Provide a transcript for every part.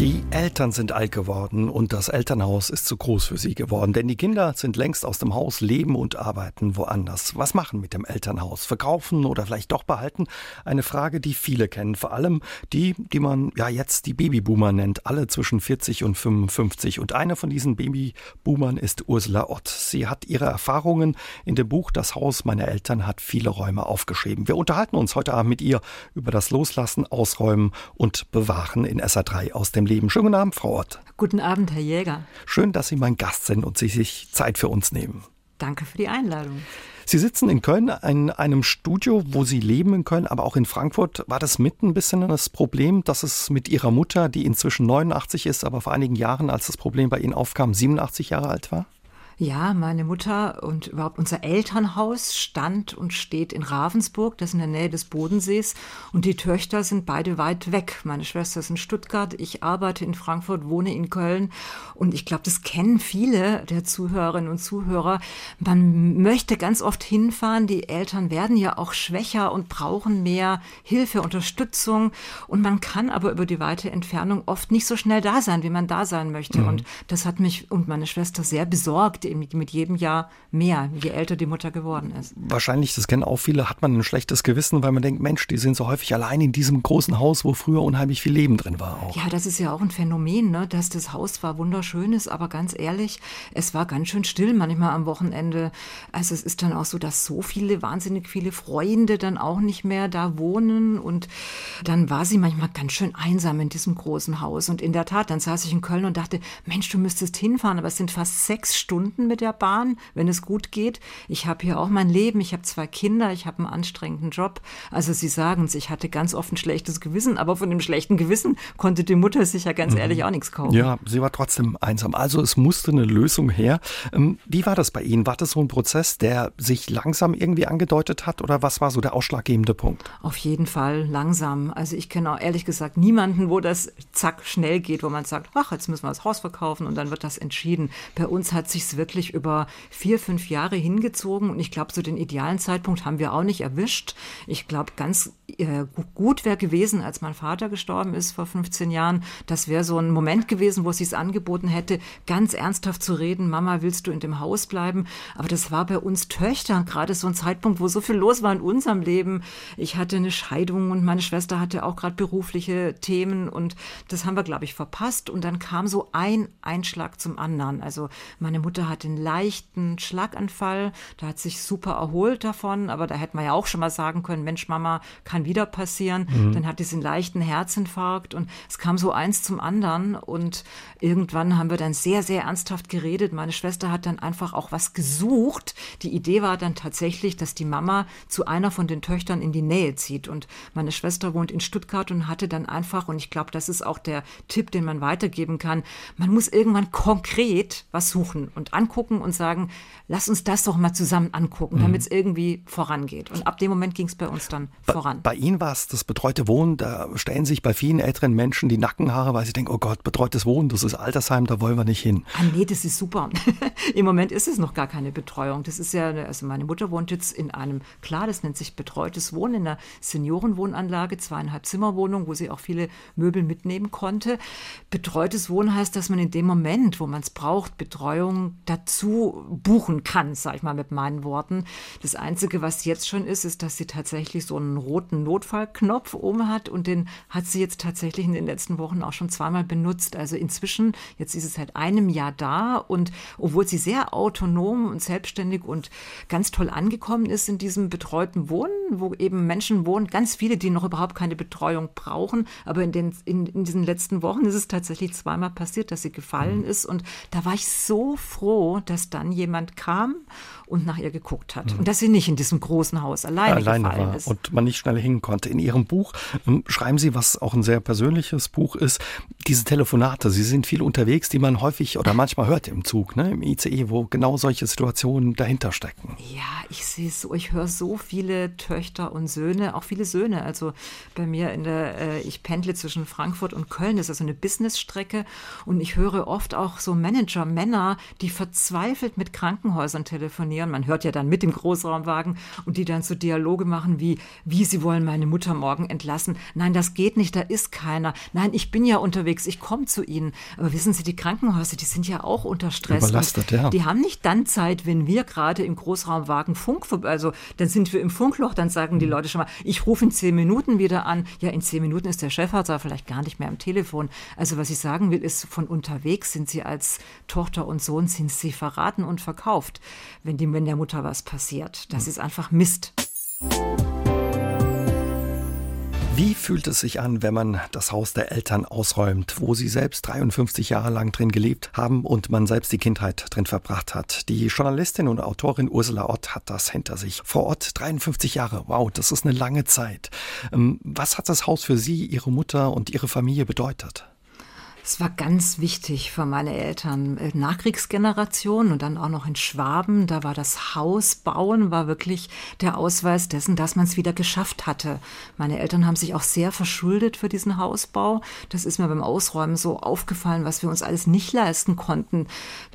Die Eltern sind alt geworden und das Elternhaus ist zu groß für sie geworden, denn die Kinder sind längst aus dem Haus, leben und arbeiten woanders. Was machen mit dem Elternhaus? Verkaufen oder vielleicht doch behalten? Eine Frage, die viele kennen, vor allem die, die man ja jetzt die Babyboomer nennt, alle zwischen 40 und 55. Und eine von diesen Babyboomern ist Ursula Ott. Sie hat ihre Erfahrungen in dem Buch Das Haus meiner Eltern hat viele Räume aufgeschrieben. Wir unterhalten uns heute Abend mit ihr über das Loslassen, Ausräumen und Bewahren in SA3 aus dem Leben. Schönen guten Abend, Frau Ott. Guten Abend, Herr Jäger. Schön, dass Sie mein Gast sind und Sie sich Zeit für uns nehmen. Danke für die Einladung. Sie sitzen in Köln in einem Studio, wo Sie leben in Köln, aber auch in Frankfurt. War das mit ein bisschen das Problem, dass es mit Ihrer Mutter, die inzwischen 89 ist, aber vor einigen Jahren, als das Problem bei Ihnen aufkam, 87 Jahre alt war? Ja, meine Mutter und überhaupt unser Elternhaus stand und steht in Ravensburg, das ist in der Nähe des Bodensees. Und die Töchter sind beide weit weg. Meine Schwester ist in Stuttgart, ich arbeite in Frankfurt, wohne in Köln. Und ich glaube, das kennen viele der Zuhörerinnen und Zuhörer. Man möchte ganz oft hinfahren. Die Eltern werden ja auch schwächer und brauchen mehr Hilfe, Unterstützung. Und man kann aber über die weite Entfernung oft nicht so schnell da sein, wie man da sein möchte. Mhm. Und das hat mich und meine Schwester sehr besorgt mit jedem Jahr mehr, je älter die Mutter geworden ist. Wahrscheinlich, das kennen auch viele, hat man ein schlechtes Gewissen, weil man denkt, Mensch, die sind so häufig allein in diesem großen Haus, wo früher unheimlich viel Leben drin war. Auch. Ja, das ist ja auch ein Phänomen, ne? dass das Haus zwar wunderschön ist, aber ganz ehrlich, es war ganz schön still manchmal am Wochenende. Also es ist dann auch so, dass so viele, wahnsinnig viele Freunde dann auch nicht mehr da wohnen und dann war sie manchmal ganz schön einsam in diesem großen Haus. Und in der Tat, dann saß ich in Köln und dachte, Mensch, du müsstest hinfahren, aber es sind fast sechs Stunden Stunden mit der Bahn, wenn es gut geht. Ich habe hier auch mein Leben, ich habe zwei Kinder, ich habe einen anstrengenden Job. Also Sie sagen es, ich hatte ganz oft ein schlechtes Gewissen, aber von dem schlechten Gewissen konnte die Mutter sich ja ganz mhm. ehrlich auch nichts kaufen. Ja, sie war trotzdem einsam. Also es musste eine Lösung her. Ähm, wie war das bei Ihnen? War das so ein Prozess, der sich langsam irgendwie angedeutet hat oder was war so der ausschlaggebende Punkt? Auf jeden Fall langsam. Also ich kenne auch ehrlich gesagt niemanden, wo das zack schnell geht, wo man sagt, ach, jetzt müssen wir das Haus verkaufen und dann wird das entschieden. Bei uns hat sich wirklich wirklich über vier, fünf Jahre hingezogen und ich glaube, so den idealen Zeitpunkt haben wir auch nicht erwischt. Ich glaube, ganz äh, gut wäre gewesen, als mein Vater gestorben ist vor 15 Jahren. Das wäre so ein Moment gewesen, wo es sich angeboten hätte, ganz ernsthaft zu reden, Mama, willst du in dem Haus bleiben? Aber das war bei uns Töchtern gerade so ein Zeitpunkt, wo so viel los war in unserem Leben. Ich hatte eine Scheidung und meine Schwester hatte auch gerade berufliche Themen und das haben wir, glaube ich, verpasst. Und dann kam so ein Einschlag zum anderen. Also meine Mutter hat hatte einen leichten Schlaganfall, da hat sich super erholt davon, aber da hätte man ja auch schon mal sagen können, Mensch, Mama, kann wieder passieren. Mhm. Dann hatte sie einen leichten Herzinfarkt und es kam so eins zum anderen und irgendwann haben wir dann sehr, sehr ernsthaft geredet. Meine Schwester hat dann einfach auch was gesucht. Die Idee war dann tatsächlich, dass die Mama zu einer von den Töchtern in die Nähe zieht und meine Schwester wohnt in Stuttgart und hatte dann einfach, und ich glaube, das ist auch der Tipp, den man weitergeben kann, man muss irgendwann konkret was suchen und an angucken und sagen, lass uns das doch mal zusammen angucken, damit es mhm. irgendwie vorangeht. Und ab dem Moment ging es bei uns dann bei, voran. Bei Ihnen war es das betreute Wohnen, da stellen sich bei vielen älteren Menschen die Nackenhaare, weil sie denken, oh Gott, betreutes Wohnen, das ist Altersheim, da wollen wir nicht hin. Ah nee, das ist super. Im Moment ist es noch gar keine Betreuung. Das ist ja, also meine Mutter wohnt jetzt in einem, klar, das nennt sich betreutes Wohnen, in einer Seniorenwohnanlage, zweieinhalb Zimmerwohnung, wo sie auch viele Möbel mitnehmen konnte. Betreutes Wohnen heißt, dass man in dem Moment, wo man es braucht, Betreuung dazu buchen kann, sag ich mal mit meinen Worten. Das Einzige, was jetzt schon ist, ist, dass sie tatsächlich so einen roten Notfallknopf oben hat und den hat sie jetzt tatsächlich in den letzten Wochen auch schon zweimal benutzt. Also inzwischen, jetzt ist es seit einem Jahr da und obwohl sie sehr autonom und selbstständig und ganz toll angekommen ist in diesem betreuten Wohnen, wo eben Menschen wohnen, ganz viele, die noch überhaupt keine Betreuung brauchen, aber in, den, in, in diesen letzten Wochen ist es tatsächlich zweimal passiert, dass sie gefallen mhm. ist und da war ich so froh, dass dann jemand kam und nach ihr geguckt hat. Mhm. Und dass sie nicht in diesem großen Haus alleine, alleine gefallen war ist. Und man nicht schnell hin konnte. In Ihrem Buch ähm, schreiben Sie, was auch ein sehr persönliches Buch ist, diese Telefonate. Sie sind viel unterwegs, die man häufig oder manchmal hört im Zug, ne, im ICE, wo genau solche Situationen dahinter stecken. Ja, ich sehe so, ich höre so viele Töchter und Söhne, auch viele Söhne. Also bei mir in der, äh, ich pendle zwischen Frankfurt und Köln, das ist also eine Businessstrecke und ich höre oft auch so Manager, Männer, die versuchen, verzweifelt mit Krankenhäusern telefonieren. Man hört ja dann mit dem Großraumwagen und die dann so Dialoge machen wie, wie sie wollen meine Mutter morgen entlassen. Nein, das geht nicht, da ist keiner. Nein, ich bin ja unterwegs, ich komme zu Ihnen. Aber wissen Sie, die Krankenhäuser, die sind ja auch unter Stress. Überlastet, ja. Die haben nicht dann Zeit, wenn wir gerade im Großraumwagen Funk, also dann sind wir im Funkloch, dann sagen die Leute schon mal, ich rufe in zehn Minuten wieder an. Ja, in zehn Minuten ist der Chefarzt aber vielleicht gar nicht mehr am Telefon. Also was ich sagen will, ist, von unterwegs sind sie als Tochter und Sohn, sind sie verraten und verkauft, wenn, die, wenn der Mutter was passiert. Das ist einfach Mist. Wie fühlt es sich an, wenn man das Haus der Eltern ausräumt, wo sie selbst 53 Jahre lang drin gelebt haben und man selbst die Kindheit drin verbracht hat? Die Journalistin und Autorin Ursula Ott hat das hinter sich. Vor Ort 53 Jahre. Wow, das ist eine lange Zeit. Ähm, was hat das Haus für Sie, Ihre Mutter und Ihre Familie bedeutet? Es war ganz wichtig für meine Eltern. Äh, Nachkriegsgeneration und dann auch noch in Schwaben. Da war das Haus bauen, war wirklich der Ausweis dessen, dass man es wieder geschafft hatte. Meine Eltern haben sich auch sehr verschuldet für diesen Hausbau. Das ist mir beim Ausräumen so aufgefallen, was wir uns alles nicht leisten konnten.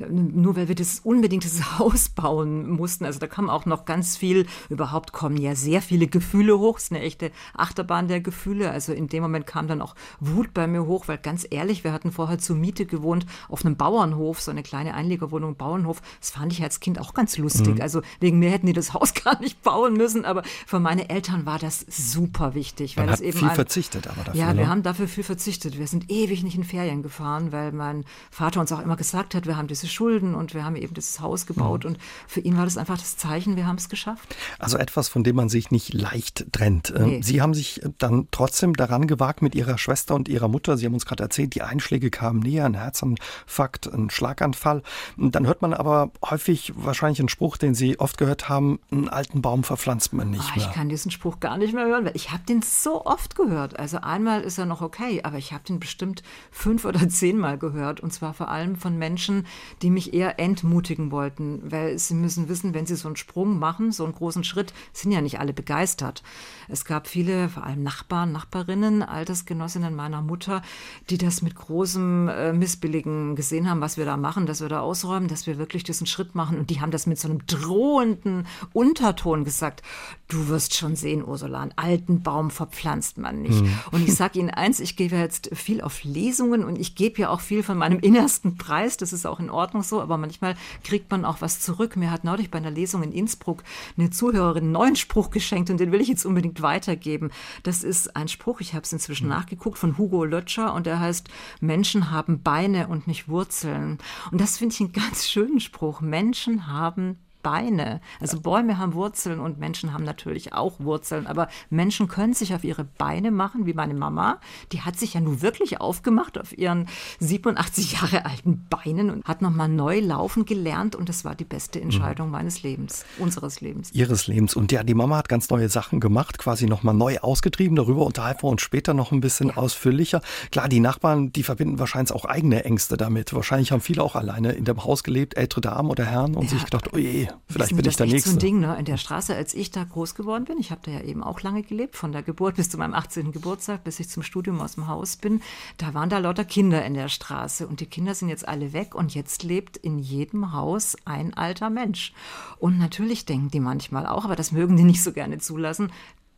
Nur weil wir das unbedingt dieses Haus bauen mussten. Also da kam auch noch ganz viel, überhaupt kommen ja sehr viele Gefühle hoch. Es ist eine echte Achterbahn der Gefühle. Also in dem Moment kam dann auch Wut bei mir hoch, weil ganz ehrlich, wir hatten vorher zur Miete gewohnt auf einem Bauernhof, so eine kleine Einlegerwohnung, Bauernhof. Das fand ich als Kind auch ganz lustig. Mhm. Also wegen mir hätten die das Haus gar nicht bauen müssen, aber für meine Eltern war das super wichtig. Weil Man hat eben viel ein, verzichtet aber dafür. Ja, wir ne? haben dafür viel verzichtet. Wir sind ewig nicht in Ferien gefahren, weil mein Vater uns auch immer gesagt hat, wir haben diese Schulden und wir haben eben dieses Haus gebaut. Mhm. Und für ihn war das einfach das Zeichen, wir haben es geschafft. Also etwas, von dem man sich nicht leicht trennt. Ähm, nee. Sie haben sich dann trotzdem daran gewagt mit Ihrer Schwester und Ihrer Mutter. Sie haben uns gerade erzählt, die Einschläge kamen näher, ein Herzinfarkt, ein Schlaganfall. Dann hört man aber häufig wahrscheinlich einen Spruch, den Sie oft gehört haben, einen alten Baum verpflanzt man nicht oh, mehr. Ich kann diesen Spruch gar nicht mehr hören, weil ich habe den so oft gehört. Also einmal ist er noch okay, aber ich habe den bestimmt fünf oder zehnmal gehört. Und zwar vor allem von Menschen, die mich eher entmutigen wollten, weil sie müssen wissen, wenn sie so einen Sprung machen, so einen großen Schritt, sind ja nicht alle begeistert. Es gab viele, vor allem Nachbarn, Nachbarinnen, Altersgenossinnen meiner Mutter, die das mit großem äh, Missbilligen gesehen haben, was wir da machen, dass wir da ausräumen, dass wir wirklich diesen Schritt machen. Und die haben das mit so einem drohenden Unterton gesagt. Du wirst schon sehen, Ursula, einen alten Baum verpflanzt man nicht. Mhm. Und ich sage Ihnen eins, ich gebe jetzt viel auf Lesungen und ich gebe ja auch viel von meinem innersten Preis. Das ist auch in Ordnung so, aber manchmal kriegt man auch was zurück. Mir hat neulich bei einer Lesung in Innsbruck eine Zuhörerin einen neuen Spruch geschenkt und den will ich jetzt unbedingt weitergeben. Das ist ein Spruch, ich habe es inzwischen mhm. nachgeguckt, von Hugo Lötscher und der heißt, Menschen haben Beine und nicht Wurzeln. Und das finde ich einen ganz schönen Spruch. Menschen haben Beine. Also Bäume haben Wurzeln und Menschen haben natürlich auch Wurzeln, aber Menschen können sich auf ihre Beine machen, wie meine Mama. Die hat sich ja nun wirklich aufgemacht auf ihren 87 Jahre alten Beinen und hat nochmal neu laufen gelernt und das war die beste Entscheidung mhm. meines Lebens, unseres Lebens. Ihres Lebens. Und ja, die Mama hat ganz neue Sachen gemacht, quasi nochmal neu ausgetrieben. Darüber unterhalten wir uns später noch ein bisschen ja. ausführlicher. Klar, die Nachbarn, die verbinden wahrscheinlich auch eigene Ängste damit. Wahrscheinlich haben viele auch alleine in dem Haus gelebt, ältere Damen oder Herren und ja. sich gedacht, oh je, Vielleicht bin ich der Nächste. so ein Ding, ne? In der Straße, als ich da groß geworden bin, ich habe da ja eben auch lange gelebt, von der Geburt bis zu meinem 18. Geburtstag, bis ich zum Studium aus dem Haus bin, da waren da lauter Kinder in der Straße und die Kinder sind jetzt alle weg und jetzt lebt in jedem Haus ein alter Mensch. Und natürlich denken die manchmal auch, aber das mögen die nicht so gerne zulassen,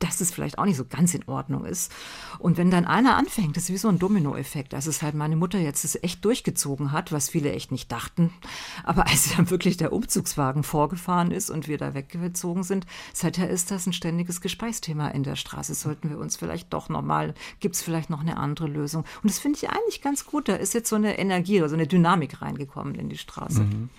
dass es vielleicht auch nicht so ganz in Ordnung ist. Und wenn dann einer anfängt, das ist wie so ein Dominoeffekt, als es halt meine Mutter jetzt das echt durchgezogen hat, was viele echt nicht dachten. Aber als dann wirklich der Umzugswagen vorgefahren ist und wir da weggezogen sind, seither ist das ein ständiges Gesprächsthema in der Straße. Sollten wir uns vielleicht doch nochmal, gibt es vielleicht noch eine andere Lösung? Und das finde ich eigentlich ganz gut. Da ist jetzt so eine Energie oder so eine Dynamik reingekommen in die Straße. Mhm.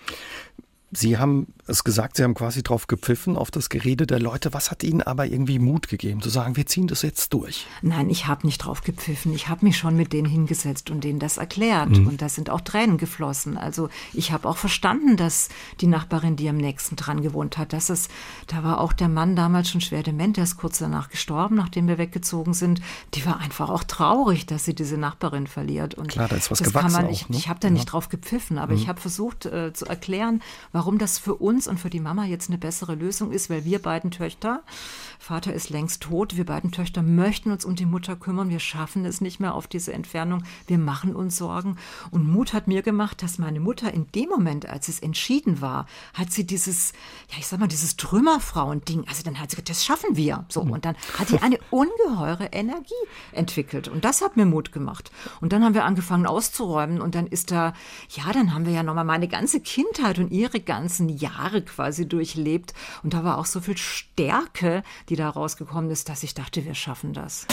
Sie haben es gesagt, Sie haben quasi drauf gepfiffen, auf das Gerede der Leute. Was hat Ihnen aber irgendwie Mut gegeben, zu sagen, wir ziehen das jetzt durch? Nein, ich habe nicht drauf gepfiffen. Ich habe mich schon mit denen hingesetzt und denen das erklärt. Mhm. Und da sind auch Tränen geflossen. Also ich habe auch verstanden, dass die Nachbarin, die am nächsten dran gewohnt hat, dass es, da war auch der Mann damals schon schwer dement, der ist kurz danach gestorben, nachdem wir weggezogen sind. Die war einfach auch traurig, dass sie diese Nachbarin verliert. Und Klar, da ist was gewachsen. Man, auch, ich ne? ich habe da nicht ja. drauf gepfiffen, aber mhm. ich habe versucht äh, zu erklären, warum warum das für uns und für die Mama jetzt eine bessere Lösung ist, weil wir beiden Töchter, Vater ist längst tot, wir beiden Töchter möchten uns um die Mutter kümmern, wir schaffen es nicht mehr auf diese Entfernung, wir machen uns Sorgen. Und Mut hat mir gemacht, dass meine Mutter in dem Moment, als es entschieden war, hat sie dieses, ja, ich sag mal, dieses Trümmerfrauen-Ding, also dann hat sie gesagt, das schaffen wir. So, und dann hat die eine ungeheure Energie entwickelt. Und das hat mir Mut gemacht. Und dann haben wir angefangen auszuräumen und dann ist da, ja, dann haben wir ja nochmal meine ganze Kindheit und ihre ganzen Jahre quasi durchlebt. Und da war auch so viel Stärke, die da rausgekommen ist, dass ich dachte, wir schaffen das.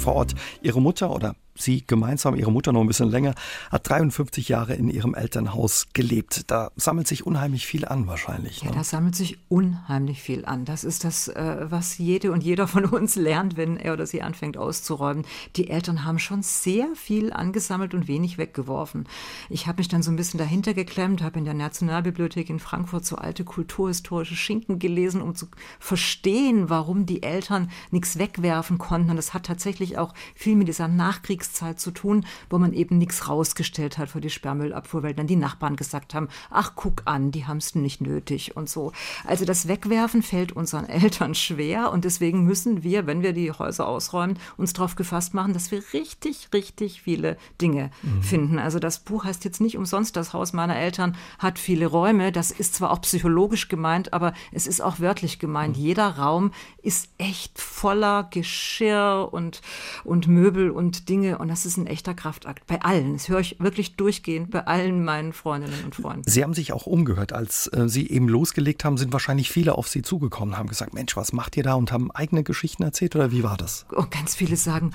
Vor Ort, Ihre Mutter oder sie gemeinsam, ihre Mutter noch ein bisschen länger, hat 53 Jahre in ihrem Elternhaus gelebt. Da sammelt sich unheimlich viel an wahrscheinlich. Ne? Ja, da sammelt sich unheimlich viel an. Das ist das, äh, was jede und jeder von uns lernt, wenn er oder sie anfängt auszuräumen. Die Eltern haben schon sehr viel angesammelt und wenig weggeworfen. Ich habe mich dann so ein bisschen dahinter geklemmt, habe in der Nationalbibliothek in Frankfurt so alte kulturhistorische Schinken gelesen, um zu verstehen, warum die Eltern nichts wegwerfen konnten. Und das hat tatsächlich auch viel mit dieser Nachkriegs Nachkriegszeit zu tun, wo man eben nichts rausgestellt hat für die Sperrmüllabfuhr, weil dann die Nachbarn gesagt haben, ach guck an, die haben es nicht nötig und so. Also das Wegwerfen fällt unseren Eltern schwer und deswegen müssen wir, wenn wir die Häuser ausräumen, uns darauf gefasst machen, dass wir richtig, richtig viele Dinge mhm. finden. Also das Buch heißt jetzt nicht umsonst, das Haus meiner Eltern hat viele Räume. Das ist zwar auch psychologisch gemeint, aber es ist auch wörtlich gemeint. Mhm. Jeder Raum ist echt voller Geschirr und, und Möbel und Dinge und das ist ein echter Kraftakt. Bei allen. Das höre ich wirklich durchgehend bei allen meinen Freundinnen und Freunden. Sie haben sich auch umgehört. Als äh, Sie eben losgelegt haben, sind wahrscheinlich viele auf Sie zugekommen, haben gesagt, Mensch, was macht ihr da? Und haben eigene Geschichten erzählt oder wie war das? Und ganz viele sagen,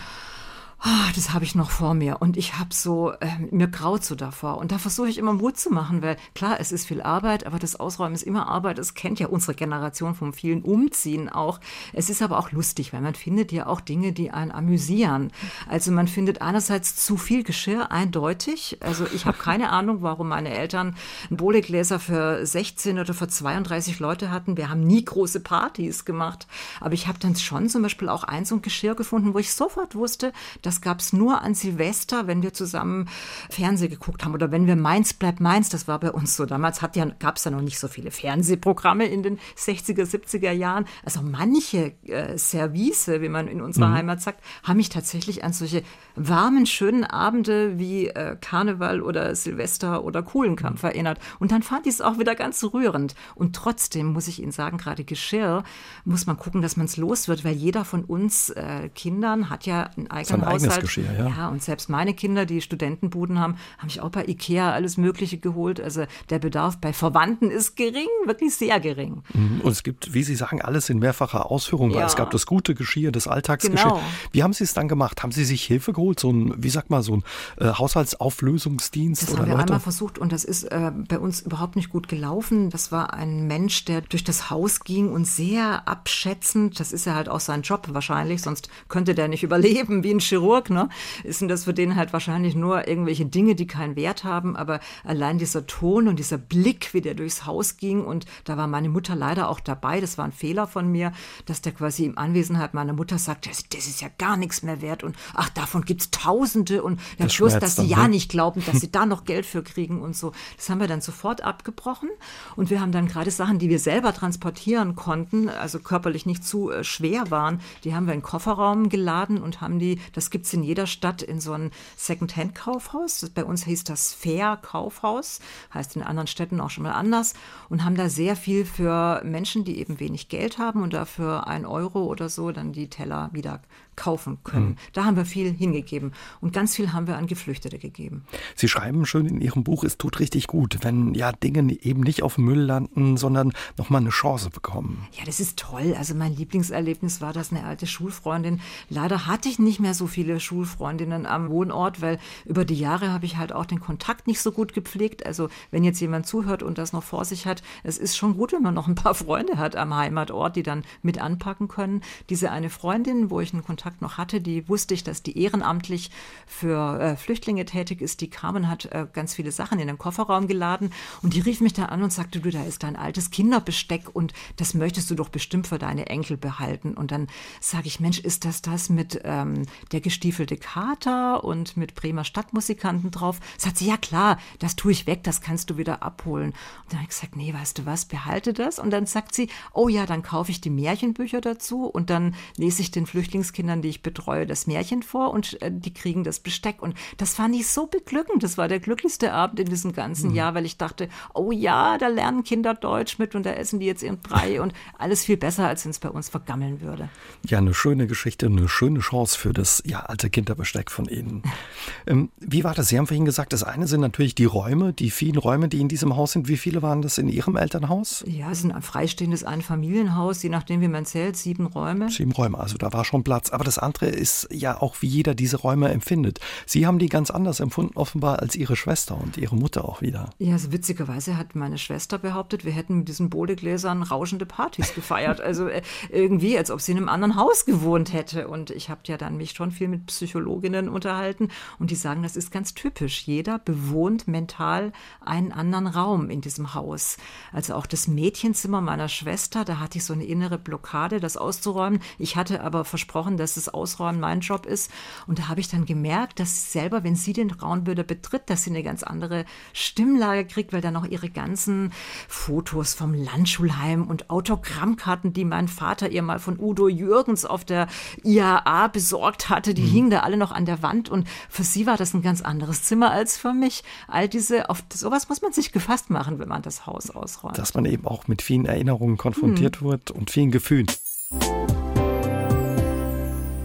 oh, das habe ich noch vor mir und ich habe so, äh, mir graut so davor. Und da versuche ich immer Mut zu machen, weil klar, es ist viel Arbeit, aber das Ausräumen ist immer Arbeit. Das kennt ja unsere Generation vom vielen Umziehen auch. Es ist aber auch lustig, weil man findet ja auch Dinge, die einen amüsieren. Also man findet einerseits zu viel Geschirr, eindeutig. Also ich habe keine Ahnung, warum meine Eltern Bohlegläser für 16 oder für 32 Leute hatten. Wir haben nie große Partys gemacht. Aber ich habe dann schon zum Beispiel auch eins und Geschirr gefunden, wo ich sofort wusste, das gab es nur an Silvester, wenn wir zusammen Fernsehen geguckt haben oder wenn wir Mainz bleibt Mainz, das war bei uns so. Damals ja, gab es ja noch nicht so viele Fernsehprogramme in den 60er, 70er Jahren. Also manche äh, Service, wie man in unserer mhm. Heimat sagt, haben mich tatsächlich an solche warmen, schönen Abende wie äh, Karneval oder Silvester oder Kuhlenkampf mhm. erinnert. Und dann fand ich es auch wieder ganz rührend. Und trotzdem muss ich Ihnen sagen, gerade Geschirr muss man gucken, dass man es los wird, weil jeder von uns äh, Kindern hat ja einen eigenen Haushalt. Geschirr, ja. ja, und selbst meine Kinder, die Studentenbuden haben, haben sich auch bei Ikea alles Mögliche geholt. Also der Bedarf bei Verwandten ist gering, wirklich sehr gering. Mhm. Und es gibt, wie Sie sagen, alles in mehrfacher Ausführung. Ja. Es gab das gute Geschirr, das Alltagsgeschirr. Genau. Wie haben Sie es dann gemacht? Haben Sie sich Hilfe geholt? So ein, wie sagt man, so ein äh, Haushaltsauflösungsdienst? Das oder haben wir Leute? einmal versucht und das ist äh, bei uns überhaupt nicht gut gelaufen. Das war ein Mensch, der durch das Haus ging und sehr abschätzend, das ist ja halt auch sein Job wahrscheinlich, sonst könnte der nicht überleben wie ein Chirurg, ne? ist denn das für den halt wahrscheinlich nur irgendwelche Dinge, die keinen Wert haben. Aber allein dieser Ton und dieser Blick, wie der durchs Haus ging, und da war meine Mutter leider auch dabei, das war ein Fehler von mir, dass der quasi im Anwesenheit meiner Mutter sagt, das, das ist ja gar nichts mehr wert und ach, davon gibt es Tausende und ja, bloß, dass sie ja ne? nicht glauben, dass sie da noch Geld für kriegen und so. Das haben wir dann sofort abgebrochen und wir haben dann gerade Sachen, die wir selber transportieren konnten, also körperlich nicht zu äh, schwer waren, die haben wir in den Kofferraum geladen und haben die, das gibt es in jeder Stadt in so ein Second-Hand-Kaufhaus. Bei uns hieß das Fair Kaufhaus, heißt in anderen Städten auch schon mal anders und haben da sehr viel für Menschen, die eben wenig Geld haben und dafür ein Euro oder so dann die Teller wieder kaufen können. Mhm. Da haben wir viel hingegeben und ganz viel haben wir an Geflüchtete gegeben. Sie schreiben schön in Ihrem Buch, es tut richtig gut, wenn ja Dinge eben nicht auf Müll landen, sondern nochmal eine Chance bekommen. Ja, das ist toll. Also mein Lieblingserlebnis war das eine alte Schulfreundin. Leider hatte ich nicht mehr so viele Schulfreundinnen am Wohnort, weil über die Jahre habe ich halt auch den Kontakt nicht so gut gepflegt. Also wenn jetzt jemand zuhört und das noch vor sich hat, es ist schon gut, wenn man noch ein paar Freunde hat am Heimatort, die dann mit anpacken können. Diese eine Freundin, wo ich einen Kontakt Kontakt noch hatte, die wusste ich, dass die ehrenamtlich für äh, Flüchtlinge tätig ist. Die kam und hat äh, ganz viele Sachen in den Kofferraum geladen und die rief mich da an und sagte, du, da ist dein altes Kinderbesteck und das möchtest du doch bestimmt für deine Enkel behalten. Und dann sage ich, Mensch, ist das das mit ähm, der gestiefelte Kater und mit Bremer Stadtmusikanten drauf? Sagt sie, ja klar, das tue ich weg, das kannst du wieder abholen. Und dann habe ich gesagt, nee, weißt du was, behalte das. Und dann sagt sie, oh ja, dann kaufe ich die Märchenbücher dazu und dann lese ich den Flüchtlingskindern, die ich betreue, das Märchen vor und äh, die kriegen das Besteck. Und das fand ich so beglückend. Das war der glücklichste Abend in diesem ganzen mhm. Jahr, weil ich dachte, oh ja, da lernen Kinder Deutsch mit und da essen die jetzt ihren Brei und alles viel besser, als wenn es bei uns vergammeln würde. Ja, eine schöne Geschichte, eine schöne Chance für das ja, alte Kinderbesteck von Ihnen. ähm, wie war das? Sie haben vorhin gesagt, das eine sind natürlich die Räume, die vielen Räume, die in diesem Haus sind. Wie viele waren das in Ihrem Elternhaus? Ja, es ist ein freistehendes Einfamilienhaus, je nachdem, wie man zählt, sieben Räume. Sieben Räume, also da war schon Platz. Aber das andere ist ja auch, wie jeder diese Räume empfindet. Sie haben die ganz anders empfunden, offenbar, als Ihre Schwester und Ihre Mutter auch wieder. Ja, also witzigerweise hat meine Schwester behauptet, wir hätten mit diesen Bohdegläsern rauschende Partys gefeiert. Also äh, irgendwie, als ob sie in einem anderen Haus gewohnt hätte. Und ich habe ja dann mich schon viel mit Psychologinnen unterhalten und die sagen, das ist ganz typisch. Jeder bewohnt mental einen anderen Raum in diesem Haus. Also auch das Mädchenzimmer meiner Schwester, da hatte ich so eine innere Blockade, das auszuräumen. Ich hatte aber versprochen, dass das Ausräumen mein Job ist. Und da habe ich dann gemerkt, dass selber, wenn sie den Raum wieder betritt, dass sie eine ganz andere Stimmlage kriegt, weil dann auch ihre ganzen Fotos vom Landschulheim und Autogrammkarten, die mein Vater ihr mal von Udo Jürgens auf der IAA besorgt hatte, die mhm. hingen da alle noch an der Wand und für sie war das ein ganz anderes Zimmer als für mich. All diese, auf sowas muss man sich gefasst machen, wenn man das Haus ausräumt. Dass man eben auch mit vielen Erinnerungen konfrontiert mhm. wird und vielen Gefühlen.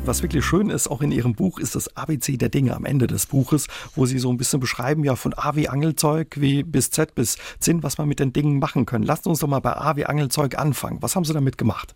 Was wirklich schön ist, auch in Ihrem Buch, ist das ABC der Dinge am Ende des Buches, wo Sie so ein bisschen beschreiben, ja, von A wie Angelzeug wie bis Z bis Zinn, was man mit den Dingen machen können. Lassen uns doch mal bei A wie Angelzeug anfangen. Was haben Sie damit gemacht?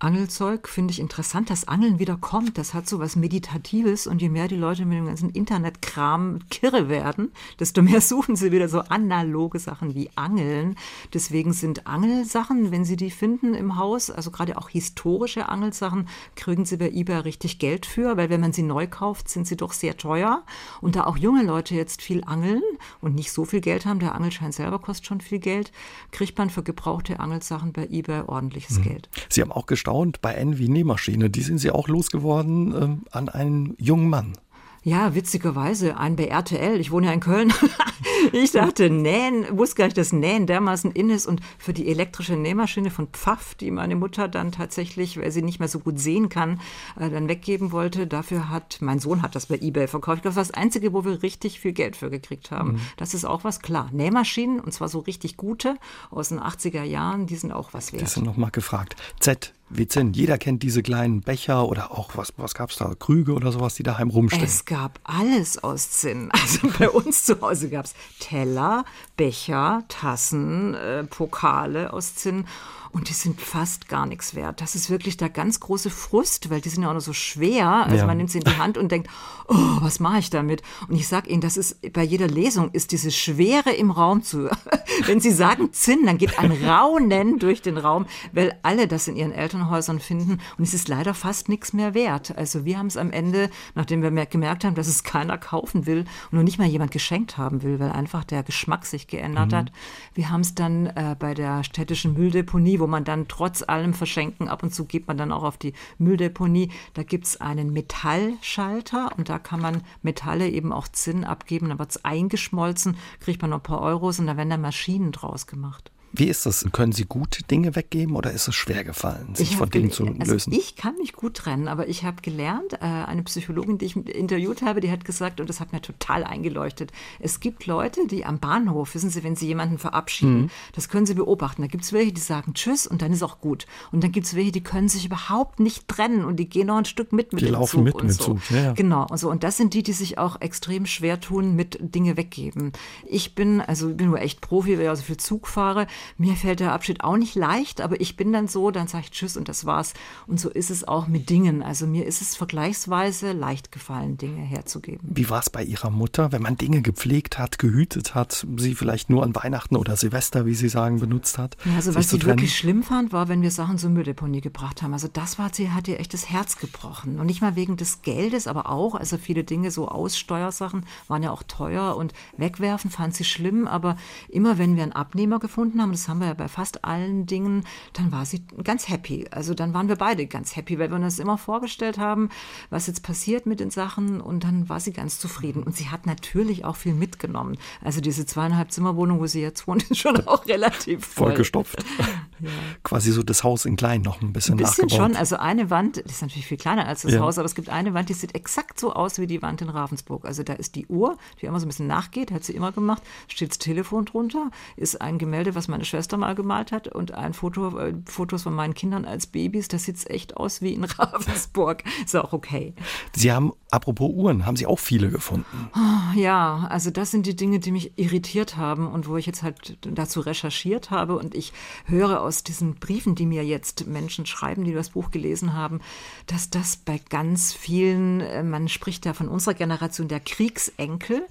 Angelzeug finde ich interessant, dass Angeln wieder kommt. Das hat so was Meditatives und je mehr die Leute mit dem ganzen Internetkram kirre werden, desto mehr suchen sie wieder so analoge Sachen wie Angeln. Deswegen sind Angelsachen, wenn sie die finden im Haus, also gerade auch historische Angelsachen, kriegen sie bei eBay richtig Geld für, weil wenn man sie neu kauft, sind sie doch sehr teuer. Und da auch junge Leute jetzt viel angeln und nicht so viel Geld haben, der Angelschein selber kostet schon viel Geld, kriegt man für gebrauchte Angelsachen bei eBay ordentliches mhm. Geld. Sie haben auch gestartet erstaunt bei Envy Nähmaschine. Die sind Sie auch losgeworden äh, an einen jungen Mann. Ja, witzigerweise, ein bei RTL, ich wohne ja in Köln. ich dachte, Nähen, wusste gar nicht, dass Nähen dermaßen in ist. Und für die elektrische Nähmaschine von Pfaff, die meine Mutter dann tatsächlich, weil sie nicht mehr so gut sehen kann, äh, dann weggeben wollte, dafür hat, mein Sohn hat das bei Ebay verkauft. Ich glaube, das war das Einzige, wo wir richtig viel Geld für gekriegt haben. Mhm. Das ist auch was, klar. Nähmaschinen, und zwar so richtig gute, aus den 80er Jahren, die sind auch was wert. Das ist nochmal gefragt. Z, wie Zinn. Jeder kennt diese kleinen Becher oder auch, was, was gab es da, Krüge oder sowas, die daheim rumstehen. Es gab alles aus Zinn. Also bei uns zu Hause gab es Teller, Becher, Tassen, äh, Pokale aus Zinn und die sind fast gar nichts wert. Das ist wirklich der ganz große Frust, weil die sind ja auch noch so schwer. Also ja. man nimmt sie in die Hand und denkt, oh, was mache ich damit? Und ich sage Ihnen, das ist bei jeder Lesung ist diese Schwere im Raum zu. Wenn Sie sagen Zinn, dann geht ein Raunen durch den Raum, weil alle das in ihren Elternhäusern finden und es ist leider fast nichts mehr wert. Also wir haben es am Ende, nachdem wir gemerkt haben, dass es keiner kaufen will und noch nicht mal jemand geschenkt haben will, weil einfach der Geschmack sich geändert mhm. hat, wir haben es dann äh, bei der städtischen Mülldeponie wo man dann trotz allem Verschenken, ab und zu geht man dann auch auf die Mülldeponie, da gibt es einen Metallschalter und da kann man Metalle eben auch Zinn abgeben, dann wird es eingeschmolzen, kriegt man noch ein paar Euros und da werden dann Maschinen draus gemacht. Wie ist das? Können Sie gut Dinge weggeben oder ist es schwer gefallen, sich von Dingen zu also lösen? Ich kann mich gut trennen, aber ich habe gelernt, äh, eine Psychologin, die ich interviewt habe, die hat gesagt, und das hat mir total eingeleuchtet, es gibt Leute, die am Bahnhof, wissen Sie, wenn sie jemanden verabschieden, mhm. das können Sie beobachten. Da gibt es welche, die sagen Tschüss und dann ist auch gut. Und dann gibt es welche, die können sich überhaupt nicht trennen und die gehen noch ein Stück mit mit die dem laufen Zug mit und mit so. Zug. Ja, ja. Genau. Und, so. und das sind die, die sich auch extrem schwer tun mit Dinge weggeben. Ich bin, also bin nur echt Profi, weil ich so viel Zug fahre. Mir fällt der Abschied auch nicht leicht, aber ich bin dann so, dann sage ich Tschüss und das war's. Und so ist es auch mit Dingen. Also mir ist es vergleichsweise leicht gefallen, Dinge herzugeben. Wie war es bei Ihrer Mutter, wenn man Dinge gepflegt hat, gehütet hat, sie vielleicht nur an Weihnachten oder Silvester, wie Sie sagen, benutzt hat? Ja, also was sie wirklich schlimm fand, war, wenn wir Sachen zur Mülldeponie gebracht haben. Also das war, sie hat ihr echt das Herz gebrochen. Und nicht mal wegen des Geldes, aber auch, also viele Dinge, so Aussteuersachen, waren ja auch teuer und wegwerfen fand sie schlimm. Aber immer wenn wir einen Abnehmer gefunden haben, das haben wir ja bei fast allen Dingen, dann war sie ganz happy. Also dann waren wir beide ganz happy, weil wir uns immer vorgestellt haben, was jetzt passiert mit den Sachen. Und dann war sie ganz zufrieden. Und sie hat natürlich auch viel mitgenommen. Also diese zweieinhalb Zimmerwohnung, wo sie jetzt wohnt, ist schon auch relativ voll. vollgestopft. ja. Quasi so das Haus in klein noch ein bisschen, ein bisschen nachgebaut. schon. Also eine Wand, das ist natürlich viel kleiner als das ja. Haus, aber es gibt eine Wand, die sieht exakt so aus wie die Wand in Ravensburg. Also da ist die Uhr, die immer so ein bisschen nachgeht, hat sie immer gemacht, steht das Telefon drunter, ist ein Gemälde, was meine Schwester mal gemalt hat und ein Foto, äh, Fotos von meinen Kindern als Babys. Das sieht echt aus wie in Ravensburg. Ist auch okay. Sie haben, apropos Uhren, haben Sie auch viele gefunden? Oh, ja, also das sind die Dinge, die mich irritiert haben und wo ich jetzt halt dazu recherchiert habe und ich höre aus diesen Briefen, die mir jetzt Menschen schreiben, die das Buch gelesen haben, dass das bei ganz vielen, äh, man spricht ja von unserer Generation der Kriegsenkel,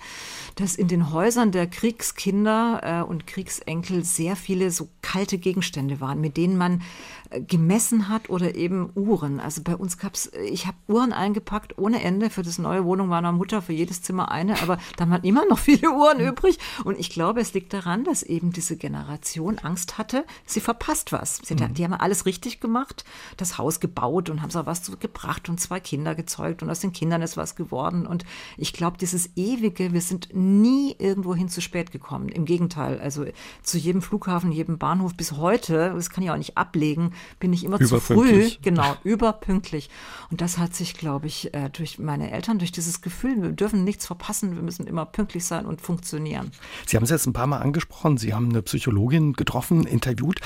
dass in den Häusern der Kriegskinder äh, und Kriegsenkel sehr viele so kalte Gegenstände waren, mit denen man äh, gemessen hat oder eben Uhren. Also bei uns gab es, ich habe Uhren eingepackt ohne Ende für das neue Wohnung meiner Mutter, für jedes Zimmer eine, aber da waren immer noch viele Uhren übrig. Und ich glaube, es liegt daran, dass eben diese Generation Angst hatte, sie verpasst was. Sie, mhm. Die haben alles richtig gemacht, das Haus gebaut und haben so was gebracht und zwei Kinder gezeugt und aus den Kindern ist was geworden. Und ich glaube, dieses ewige, wir sind nie irgendwohin zu spät gekommen. Im Gegenteil, also zu jedem Flughafen, jedem Bahnhof bis heute, das kann ich auch nicht ablegen, bin ich immer zu früh, genau, überpünktlich. Und das hat sich, glaube ich, äh, durch meine Eltern, durch dieses Gefühl, wir dürfen nichts verpassen, wir müssen immer pünktlich sein und funktionieren. Sie haben es jetzt ein paar Mal angesprochen, Sie haben eine Psychologin getroffen, interviewt.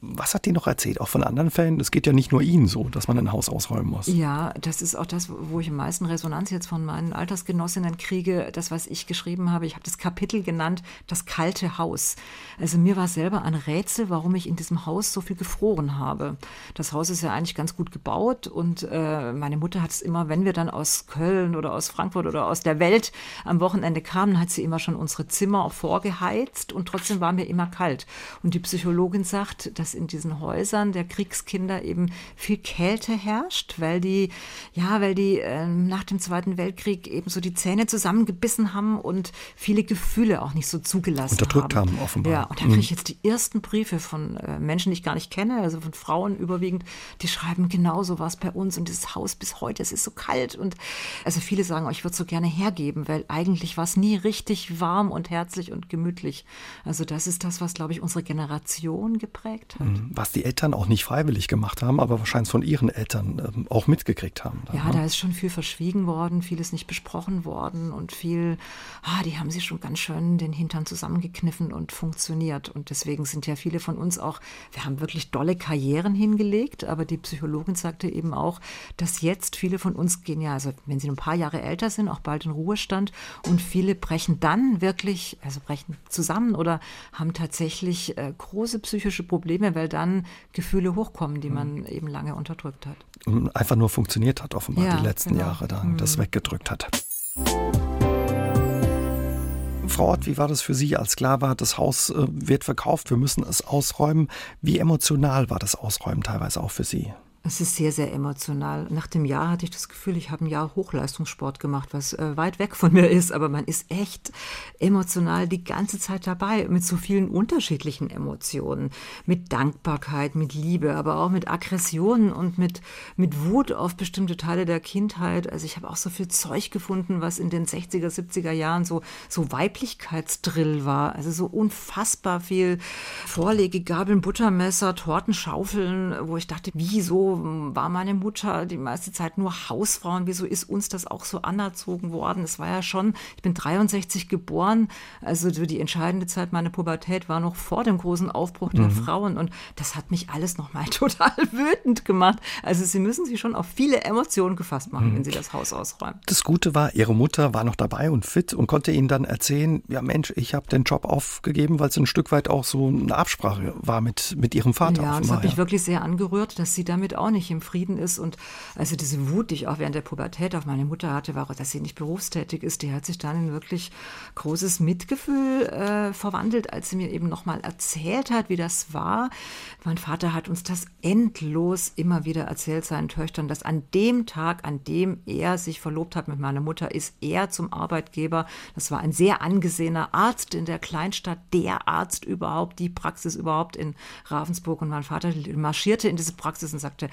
Was hat die noch erzählt, auch von anderen Fällen? Es geht ja nicht nur Ihnen so, dass man ein Haus ausräumen muss. Ja, das ist auch das, wo ich am meisten Resonanz jetzt von meinen Altersgenossinnen kriege, das, was ich geschrieben habe. Ich habe das Kapitel genannt, das kalte Haus. Also mir war selber ein Rätsel, warum ich in diesem Haus so viel gefroren habe. Das Haus ist ja eigentlich ganz gut gebaut und äh, meine Mutter hat es immer, wenn wir dann aus Köln oder aus Frankfurt oder aus der Welt am Wochenende kamen, hat sie immer schon unsere Zimmer vorgeheizt und trotzdem war mir immer kalt. Und die Psychologin sagt, dass in diesen Häusern der Kriegskinder eben viel Kälte herrscht, weil die, ja, weil die äh, nach dem Zweiten Weltkrieg eben so die Zähne zusammengebissen haben und viele Gefühle auch nicht so zugelassen Unterdrückt haben. haben offenbar. Ja, und da kriege ich mhm. jetzt die ersten Briefe von äh, Menschen, die ich gar nicht kenne, also von Frauen überwiegend, die schreiben, genauso war es bei uns und dieses Haus bis heute, es ist so kalt. Und also viele sagen, oh, ich würde so gerne hergeben, weil eigentlich war es nie richtig warm und herzlich und gemütlich. Also das ist das, was, glaube ich, unsere Generation geprägt hat. Mhm. Was die Eltern auch nicht freiwillig gemacht haben, aber wahrscheinlich von ihren Eltern ähm, auch mitgekriegt haben. Dann, ja, ne? da ist schon viel verschwiegen worden, vieles nicht besprochen worden und viel, ah, die haben sich schon ganz schön den Hintern zusammengekniffen und funktioniert. Und deswegen sind ja viele von uns auch, wir haben wirklich dolle Karrieren hingelegt, aber die Psychologin sagte eben auch, dass jetzt viele von uns gehen ja, also wenn sie ein paar Jahre älter sind, auch bald in Ruhestand und viele brechen dann wirklich, also brechen zusammen oder haben tatsächlich äh, große psychische Probleme, weil dann Gefühle hochkommen, die man mhm. eben lange unterdrückt hat. Und einfach nur funktioniert hat offenbar ja, die letzten genau. Jahre da, mhm. das weggedrückt hat. Frau Ott, wie war das für Sie, als klar war, das Haus äh, wird verkauft, wir müssen es ausräumen? Wie emotional war das Ausräumen teilweise auch für Sie? Es ist sehr, sehr emotional. Nach dem Jahr hatte ich das Gefühl, ich habe ein Jahr Hochleistungssport gemacht, was äh, weit weg von mir ist, aber man ist echt emotional die ganze Zeit dabei, mit so vielen unterschiedlichen Emotionen, mit Dankbarkeit, mit Liebe, aber auch mit Aggressionen und mit, mit Wut auf bestimmte Teile der Kindheit. Also ich habe auch so viel Zeug gefunden, was in den 60er, 70er Jahren so, so Weiblichkeitsdrill war. Also so unfassbar viel Vorlege, Gabeln, Buttermesser, Tortenschaufeln, wo ich dachte, wieso wieso war meine Mutter die meiste Zeit nur Hausfrau und wieso ist uns das auch so anerzogen worden? Es war ja schon, ich bin 63 geboren, also die entscheidende Zeit meiner Pubertät war noch vor dem großen Aufbruch der mhm. Frauen und das hat mich alles nochmal total wütend gemacht. Also Sie müssen sich schon auf viele Emotionen gefasst machen, mhm. wenn Sie das Haus ausräumen. Das Gute war, Ihre Mutter war noch dabei und fit und konnte Ihnen dann erzählen, ja Mensch, ich habe den Job aufgegeben, weil es ein Stück weit auch so eine Absprache war mit, mit Ihrem Vater. Ja, das hat mich wirklich sehr angerührt, dass sie damit auch nicht im Frieden ist und also diese Wut, die ich auch während der Pubertät auf meine Mutter hatte, war, dass sie nicht berufstätig ist, die hat sich dann in wirklich großes Mitgefühl äh, verwandelt, als sie mir eben nochmal erzählt hat, wie das war. Mein Vater hat uns das endlos immer wieder erzählt, seinen Töchtern, dass an dem Tag, an dem er sich verlobt hat mit meiner Mutter, ist er zum Arbeitgeber. Das war ein sehr angesehener Arzt in der Kleinstadt, der Arzt überhaupt, die Praxis überhaupt in Ravensburg. Und mein Vater marschierte in diese Praxis und sagte,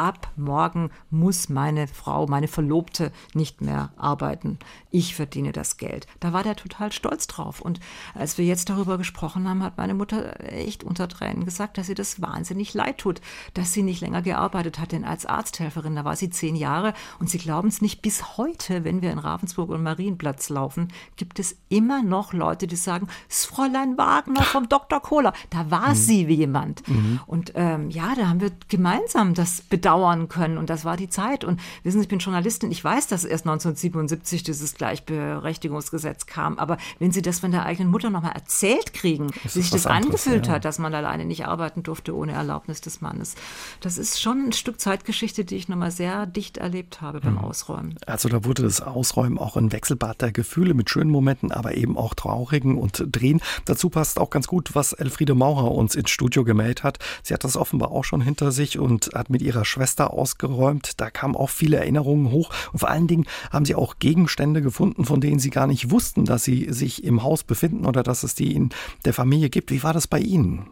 ab morgen muss meine Frau, meine Verlobte nicht mehr arbeiten. Ich verdiene das Geld. Da war der total stolz drauf. Und als wir jetzt darüber gesprochen haben, hat meine Mutter echt unter Tränen gesagt, dass sie das wahnsinnig leid tut, dass sie nicht länger gearbeitet hat. Denn als Arzthelferin, da war sie zehn Jahre und sie glauben es nicht, bis heute, wenn wir in Ravensburg und Marienplatz laufen, gibt es immer noch Leute, die sagen, das Fräulein Wagner vom Dr. Kohler, da war mhm. sie wie jemand. Mhm. Und ähm, ja, da haben wir gemeinsam das bedauert dauern können. Und das war die Zeit. Und wissen Sie, ich bin Journalistin, ich weiß, dass erst 1977 dieses Gleichberechtigungsgesetz kam. Aber wenn Sie das von der eigenen Mutter nochmal erzählt kriegen, wie sich das angefühlt ja. hat, dass man alleine nicht arbeiten durfte ohne Erlaubnis des Mannes, das ist schon ein Stück Zeitgeschichte, die ich nochmal sehr dicht erlebt habe beim hm. Ausräumen. Also da wurde das Ausräumen auch ein Wechselbad der Gefühle mit schönen Momenten, aber eben auch traurigen und Drehen. Dazu passt auch ganz gut, was Elfriede Maurer uns ins Studio gemeldet hat. Sie hat das offenbar auch schon hinter sich und hat mit ihrer Schwester Schwester ausgeräumt. Da kamen auch viele Erinnerungen hoch. Und vor allen Dingen haben sie auch Gegenstände gefunden, von denen sie gar nicht wussten, dass sie sich im Haus befinden oder dass es die in der Familie gibt. Wie war das bei Ihnen?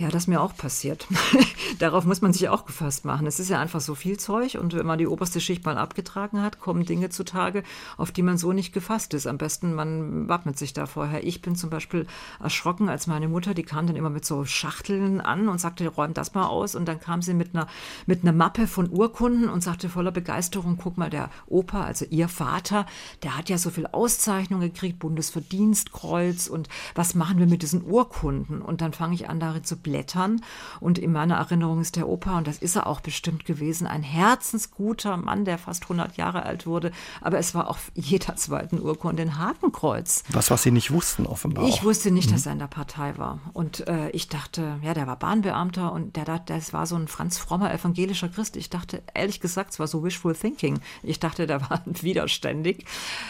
Ja, das ist mir auch passiert. Darauf muss man sich auch gefasst machen. Es ist ja einfach so viel Zeug und wenn man die oberste Schicht mal abgetragen hat, kommen Dinge zutage, auf die man so nicht gefasst ist. Am besten, man wappnet sich da vorher. Ich bin zum Beispiel erschrocken, als meine Mutter, die kam dann immer mit so Schachteln an und sagte, räum das mal aus. Und dann kam sie mit einer, mit einer Mappe von Urkunden und sagte voller Begeisterung, guck mal, der Opa, also ihr Vater, der hat ja so viel Auszeichnungen gekriegt, Bundesverdienstkreuz und was machen wir mit diesen Urkunden? Und dann fange ich an, darin zu blättern. Und in meiner Erinnerung ist der Opa, und das ist er auch bestimmt gewesen, ein herzensguter Mann, der fast 100 Jahre alt wurde. Aber es war auf jeder zweiten Urkunde ein Hakenkreuz. Was, was Sie nicht wussten, offenbar. Ich auch. wusste nicht, mhm. dass er in der Partei war. Und äh, ich dachte, ja, der war Bahnbeamter und der, das war so ein Franz frommer evangelischer Christ. Ich dachte, ehrlich gesagt, es war so wishful thinking. Ich dachte, der war widerständig.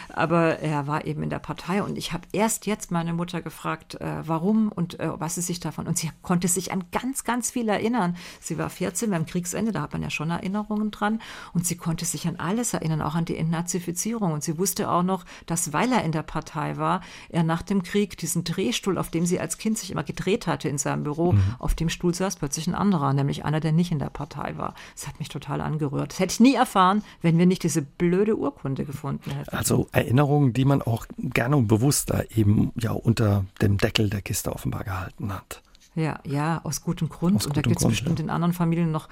Aber er war eben in der Partei. Und ich habe erst jetzt meine Mutter gefragt, äh, warum und äh, was sie sich davon. Und sie konnte konnte sich an ganz, ganz viel erinnern. Sie war 14 beim Kriegsende, da hat man ja schon Erinnerungen dran. Und sie konnte sich an alles erinnern, auch an die Entnazifizierung. Und sie wusste auch noch, dass, weil er in der Partei war, er nach dem Krieg diesen Drehstuhl, auf dem sie als Kind sich immer gedreht hatte in seinem Büro, mhm. auf dem Stuhl saß plötzlich ein anderer, nämlich einer, der nicht in der Partei war. Das hat mich total angerührt. Das hätte ich nie erfahren, wenn wir nicht diese blöde Urkunde gefunden hätten. Also Erinnerungen, die man auch gerne und bewusster eben ja unter dem Deckel der Kiste offenbar gehalten hat. Ja, ja, aus gutem Grund. Aus und da gibt es bestimmt ja. in anderen Familien noch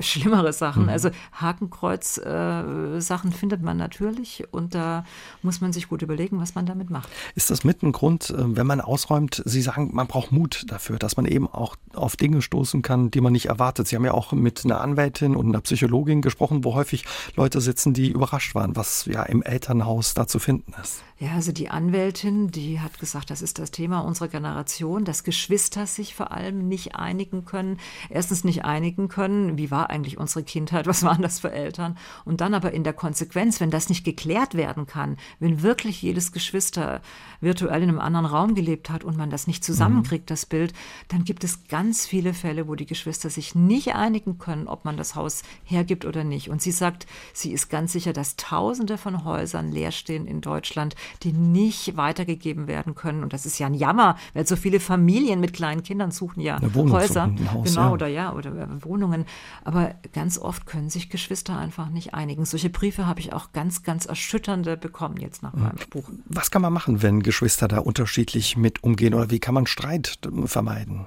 schlimmere Sachen. Mhm. Also Hakenkreuz-Sachen äh, findet man natürlich und da muss man sich gut überlegen, was man damit macht. Ist das mit ein Grund, äh, wenn man ausräumt, Sie sagen, man braucht Mut dafür, dass man eben auch auf Dinge stoßen kann, die man nicht erwartet. Sie haben ja auch mit einer Anwältin und einer Psychologin gesprochen, wo häufig Leute sitzen, die überrascht waren, was ja im Elternhaus da zu finden ist. Ja, also die Anwältin, die hat gesagt, das ist das Thema unserer Generation, dass Geschwister sich vor allem nicht einigen können. Erstens nicht einigen können, wie war eigentlich unsere Kindheit, was waren das für Eltern? Und dann aber in der Konsequenz, wenn das nicht geklärt werden kann, wenn wirklich jedes Geschwister virtuell in einem anderen Raum gelebt hat und man das nicht zusammenkriegt, das Bild, dann gibt es ganz viele Fälle, wo die Geschwister sich nicht einigen können, ob man das Haus hergibt oder nicht. Und sie sagt, sie ist ganz sicher, dass Tausende von Häusern leer stehen in Deutschland, die nicht weitergegeben werden können. Und das ist ja ein Jammer, weil so viele Familien mit kleinen Kindern suchen ja Häuser. Haus, genau, ja. oder ja, oder äh, Wohnungen. Aber ganz oft können sich Geschwister einfach nicht einigen. Solche Briefe habe ich auch ganz, ganz erschütternde bekommen jetzt nach meinem Buch. Was kann man machen, wenn Geschwister da unterschiedlich mit umgehen oder wie kann man Streit vermeiden?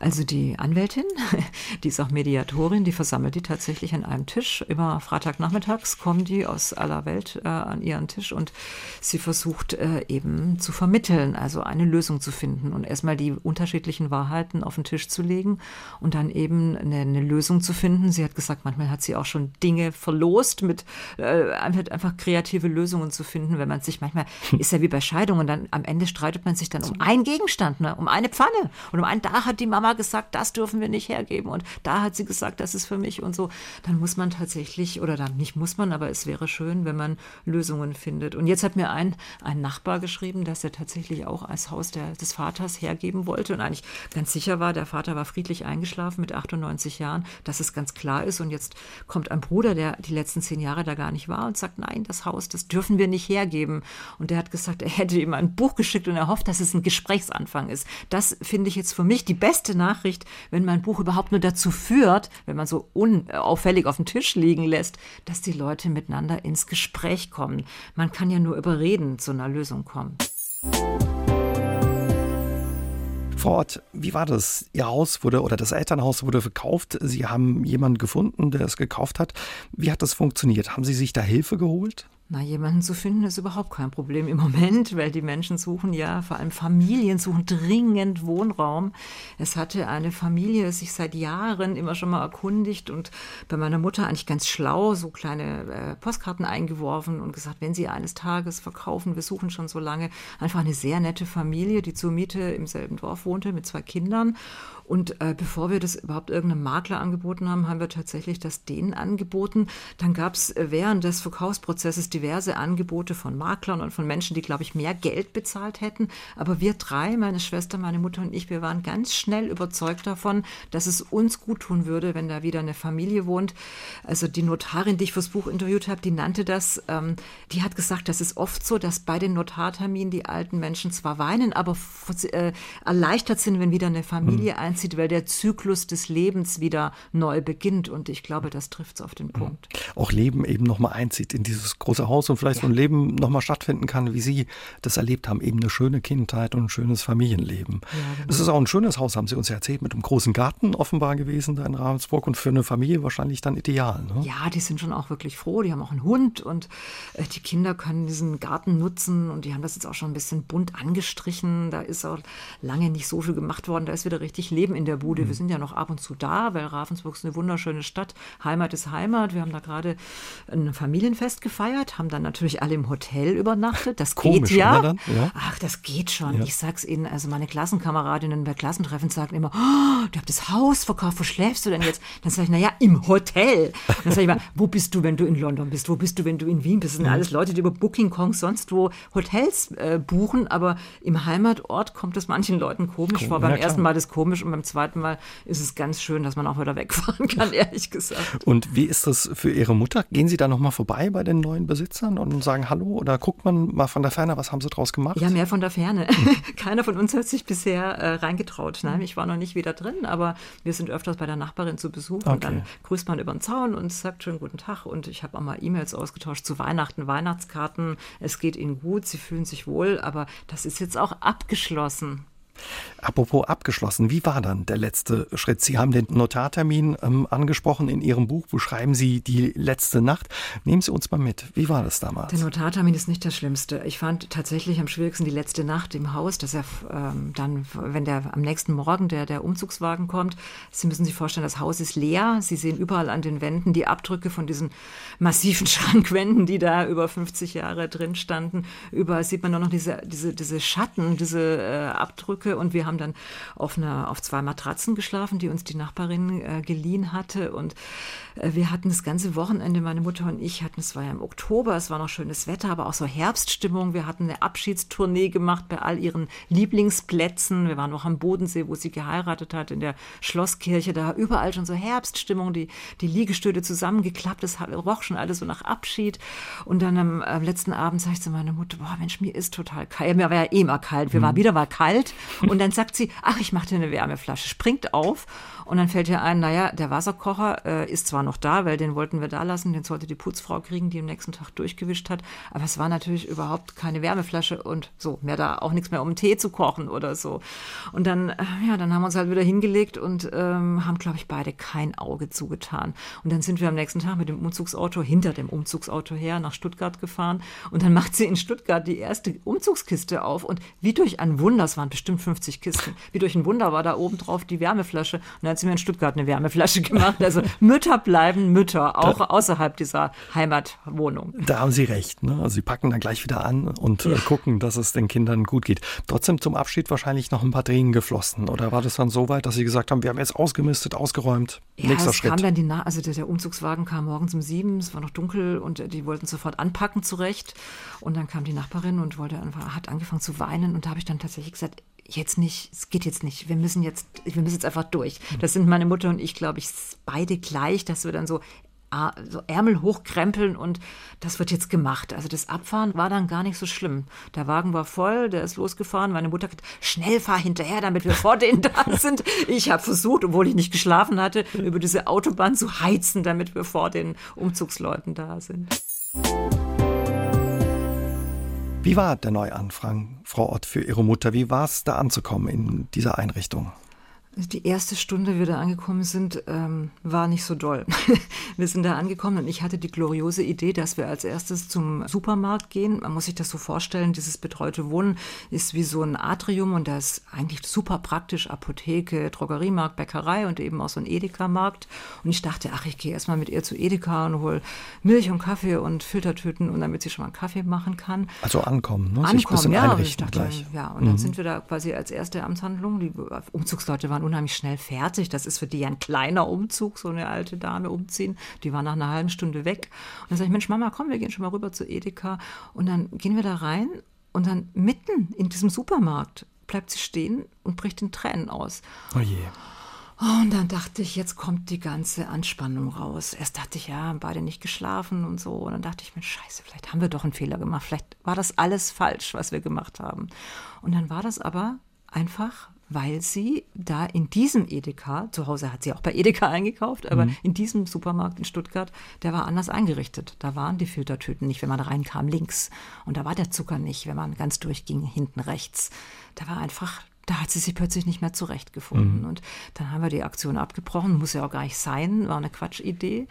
Also die Anwältin, die ist auch Mediatorin, die versammelt die tatsächlich an einem Tisch. Immer Freitagnachmittags kommen die aus aller Welt äh, an ihren Tisch und sie versucht äh, eben zu vermitteln, also eine Lösung zu finden und erstmal die unterschiedlichen Wahrheiten auf den Tisch zu legen und dann eben eine, eine Lösung zu finden. Sie hat gesagt, manchmal hat sie auch schon Dinge verlost, mit äh, einfach kreative Lösungen zu finden, wenn man sich manchmal, ist ja wie bei Scheidungen, dann am Ende streitet man sich dann um einen Gegenstand, ne, um eine Pfanne und um einen, da hat die Mama Mama gesagt, das dürfen wir nicht hergeben und da hat sie gesagt, das ist für mich und so, dann muss man tatsächlich, oder dann nicht muss man, aber es wäre schön, wenn man Lösungen findet. Und jetzt hat mir ein, ein Nachbar geschrieben, dass er tatsächlich auch als Haus der, des Vaters hergeben wollte und eigentlich ganz sicher war, der Vater war friedlich eingeschlafen mit 98 Jahren, dass es ganz klar ist. Und jetzt kommt ein Bruder, der die letzten zehn Jahre da gar nicht war und sagt, nein, das Haus, das dürfen wir nicht hergeben. Und der hat gesagt, er hätte ihm ein Buch geschickt und er hofft, dass es ein Gesprächsanfang ist. Das finde ich jetzt für mich die beste Nachricht, wenn mein Buch überhaupt nur dazu führt, wenn man so unauffällig auf dem Tisch liegen lässt, dass die Leute miteinander ins Gespräch kommen. Man kann ja nur überreden zu einer Lösung kommen. Vor Ort, wie war das? Ihr Haus wurde oder das Elternhaus wurde verkauft. Sie haben jemanden gefunden, der es gekauft hat. Wie hat das funktioniert? Haben Sie sich da Hilfe geholt? Na, jemanden zu finden ist überhaupt kein Problem im Moment, weil die Menschen suchen ja, vor allem Familien suchen dringend Wohnraum. Es hatte eine Familie sich seit Jahren immer schon mal erkundigt und bei meiner Mutter eigentlich ganz schlau so kleine äh, Postkarten eingeworfen und gesagt, wenn sie eines Tages verkaufen, wir suchen schon so lange, einfach eine sehr nette Familie, die zur Miete im selben Dorf wohnte mit zwei Kindern und äh, bevor wir das überhaupt irgendeinem Makler angeboten haben, haben wir tatsächlich das denen angeboten. Dann gab es äh, während des Verkaufsprozesses diverse Angebote von Maklern und von Menschen, die, glaube ich, mehr Geld bezahlt hätten. Aber wir drei, meine Schwester, meine Mutter und ich, wir waren ganz schnell überzeugt davon, dass es uns gut tun würde, wenn da wieder eine Familie wohnt. Also die Notarin, die ich fürs Buch interviewt habe, die nannte das, ähm, die hat gesagt, das ist oft so, dass bei den Notarterminen die alten Menschen zwar weinen, aber äh, erleichtert sind, wenn wieder eine Familie mhm. Einzieht, weil der Zyklus des Lebens wieder neu beginnt. Und ich glaube, das trifft es auf den Punkt. Auch Leben eben nochmal einzieht in dieses große Haus und vielleicht ja. so ein Leben nochmal stattfinden kann, wie Sie das erlebt haben. Eben eine schöne Kindheit und ein schönes Familienleben. Ja, genau. Es ist auch ein schönes Haus, haben Sie uns ja erzählt, mit einem großen Garten offenbar gewesen da in Ravensburg und für eine Familie wahrscheinlich dann ideal. Ne? Ja, die sind schon auch wirklich froh. Die haben auch einen Hund und äh, die Kinder können diesen Garten nutzen und die haben das jetzt auch schon ein bisschen bunt angestrichen. Da ist auch lange nicht so viel gemacht worden. Da ist wieder richtig Leben in der Bude. Mhm. Wir sind ja noch ab und zu da, weil Ravensburg ist eine wunderschöne Stadt. Heimat ist Heimat. Wir haben da gerade ein Familienfest gefeiert, haben dann natürlich alle im Hotel übernachtet. Das Komisch, geht ja. Dann, ja. Ach, das geht schon. Ja. Ich sag's Ihnen, also meine Klassenkameradinnen bei Klassentreffen sagen immer, oh, du hast das Haus verkauft, wo schläfst du denn jetzt? Dann sage ich, naja, im Hotel. Dann sage ich mal, wo bist du, wenn du in London bist? Wo bist du, wenn du in Wien bist? Das sind mhm. alles Leute, die über Booking.com sonst wo Hotels äh, buchen, aber im Heimatort kommt es manchen Leuten komisch vor. Beim ersten Mal das komisch und beim zweiten Mal ist es ganz schön, dass man auch wieder wegfahren kann, ehrlich gesagt. Und wie ist das für Ihre Mutter? Gehen Sie da nochmal vorbei bei den neuen Besitzern und sagen Hallo oder guckt man mal von der Ferne, was haben Sie draus gemacht? Ja, mehr von der Ferne. Keiner von uns hat sich bisher äh, reingetraut. Nein, ich war noch nicht wieder drin, aber wir sind öfters bei der Nachbarin zu Besuch okay. und dann grüßt man über den Zaun und sagt schönen guten Tag und ich habe auch mal E-Mails ausgetauscht zu Weihnachten, Weihnachtskarten. Es geht Ihnen gut, Sie fühlen sich wohl, aber das ist jetzt auch abgeschlossen. Apropos abgeschlossen, wie war dann der letzte Schritt? Sie haben den Notartermin ähm, angesprochen in Ihrem Buch. Beschreiben Sie die letzte Nacht. Nehmen Sie uns mal mit. Wie war das damals? Der Notartermin ist nicht das Schlimmste. Ich fand tatsächlich am schwierigsten die letzte Nacht im Haus, dass er ähm, dann, wenn der am nächsten Morgen der, der Umzugswagen kommt, Sie müssen sich vorstellen, das Haus ist leer. Sie sehen überall an den Wänden die Abdrücke von diesen massiven Schrankwänden, die da über 50 Jahre drin standen. Überall sieht man nur noch diese, diese, diese Schatten, diese äh, Abdrücke Decke und wir haben dann auf, einer, auf zwei Matratzen geschlafen, die uns die Nachbarin äh, geliehen hatte. Und äh, wir hatten das ganze Wochenende, meine Mutter und ich hatten, es war ja im Oktober, es war noch schönes Wetter, aber auch so Herbststimmung. Wir hatten eine Abschiedstournee gemacht bei all ihren Lieblingsplätzen. Wir waren noch am Bodensee, wo sie geheiratet hat, in der Schlosskirche. Da überall schon so Herbststimmung, die, die Liegestühle zusammengeklappt, es roch schon alles so nach Abschied. Und dann am, am letzten Abend sag ich zu meiner Mutter, boah Mensch, mir ist total kalt. Mir war ja eh immer kalt. Wir mhm. waren wieder mal kalt. Und dann sagt sie, ach, ich mache dir eine Wärmeflasche, springt auf und dann fällt ihr ein, naja, der Wasserkocher äh, ist zwar noch da, weil den wollten wir da lassen, den sollte die Putzfrau kriegen, die am nächsten Tag durchgewischt hat, aber es war natürlich überhaupt keine Wärmeflasche und so, mehr da auch nichts mehr, um Tee zu kochen oder so. Und dann, äh, ja, dann haben wir uns halt wieder hingelegt und ähm, haben, glaube ich, beide kein Auge zugetan. Und dann sind wir am nächsten Tag mit dem Umzugsauto hinter dem Umzugsauto her nach Stuttgart gefahren und dann macht sie in Stuttgart die erste Umzugskiste auf und wie durch ein Wunder, es waren bestimmt 50 Kisten, wie durch ein Wunder war da oben drauf die Wärmeflasche und dann hat sie mir in Stuttgart eine Wärmeflasche gemacht. Also Mütter bleiben Mütter, auch da, außerhalb dieser Heimatwohnung. Da haben Sie recht. Ne? Also Sie packen dann gleich wieder an und äh, ja. gucken, dass es den Kindern gut geht. Trotzdem zum Abschied wahrscheinlich noch ein paar Tränen geflossen. Oder war das dann so weit, dass Sie gesagt haben, wir haben jetzt ausgemistet, ausgeräumt, ja, nächster es Schritt? Kam dann die Na also der, der Umzugswagen kam morgens um sieben, es war noch dunkel und die wollten sofort anpacken zurecht. Und dann kam die Nachbarin und wollte hat angefangen zu weinen und da habe ich dann tatsächlich gesagt, jetzt nicht, es geht jetzt nicht, wir müssen jetzt, wir müssen jetzt einfach durch. Das sind meine Mutter und ich, glaube ich, beide gleich, dass wir dann so so Ärmel hochkrempeln und das wird jetzt gemacht. Also das Abfahren war dann gar nicht so schlimm. Der Wagen war voll, der ist losgefahren. Meine Mutter hat schnell fahr hinterher, damit wir vor denen da sind. Ich habe versucht, obwohl ich nicht geschlafen hatte, über diese Autobahn zu heizen, damit wir vor den Umzugsleuten da sind. Wie war der Neuanfang, Frau Ott, für Ihre Mutter? Wie war es, da anzukommen in dieser Einrichtung? Die erste Stunde, wir da angekommen sind, ähm, war nicht so doll. wir sind da angekommen und ich hatte die gloriose Idee, dass wir als erstes zum Supermarkt gehen. Man muss sich das so vorstellen, dieses betreute Wohnen ist wie so ein Atrium und da ist eigentlich super praktisch Apotheke, Drogeriemarkt, Bäckerei und eben auch so ein Edeka-Markt. Und ich dachte, ach, ich gehe erstmal mit ihr zu Edeka und hole Milch und Kaffee und Filtertüten und damit sie schon mal einen Kaffee machen kann. Also ankommen, ne? Ankommen, ja. Ich dachte, gleich. ja. Und mhm. dann sind wir da quasi als erste Amtshandlung, die Umzugsleute waren unheimlich schnell fertig. Das ist für die ein kleiner Umzug, so eine alte Dame umziehen. Die war nach einer halben Stunde weg. Und dann sage ich, Mensch, Mama, komm, wir gehen schon mal rüber zu Edeka. Und dann gehen wir da rein und dann mitten in diesem Supermarkt bleibt sie stehen und bricht in Tränen aus. Oh je. Und dann dachte ich, jetzt kommt die ganze Anspannung raus. Erst dachte ich, ja, haben beide nicht geschlafen und so. Und dann dachte ich mir, scheiße, vielleicht haben wir doch einen Fehler gemacht. Vielleicht war das alles falsch, was wir gemacht haben. Und dann war das aber einfach weil sie da in diesem Edeka, zu Hause hat sie auch bei Edeka eingekauft, aber mhm. in diesem Supermarkt in Stuttgart, der war anders eingerichtet. Da waren die Filtertüten nicht, wenn man reinkam, links. Und da war der Zucker nicht, wenn man ganz durchging, hinten rechts. Da war einfach da hat sie sich plötzlich nicht mehr zurechtgefunden. Mhm. Und dann haben wir die Aktion abgebrochen, muss ja auch gar nicht sein, war eine Quatschidee.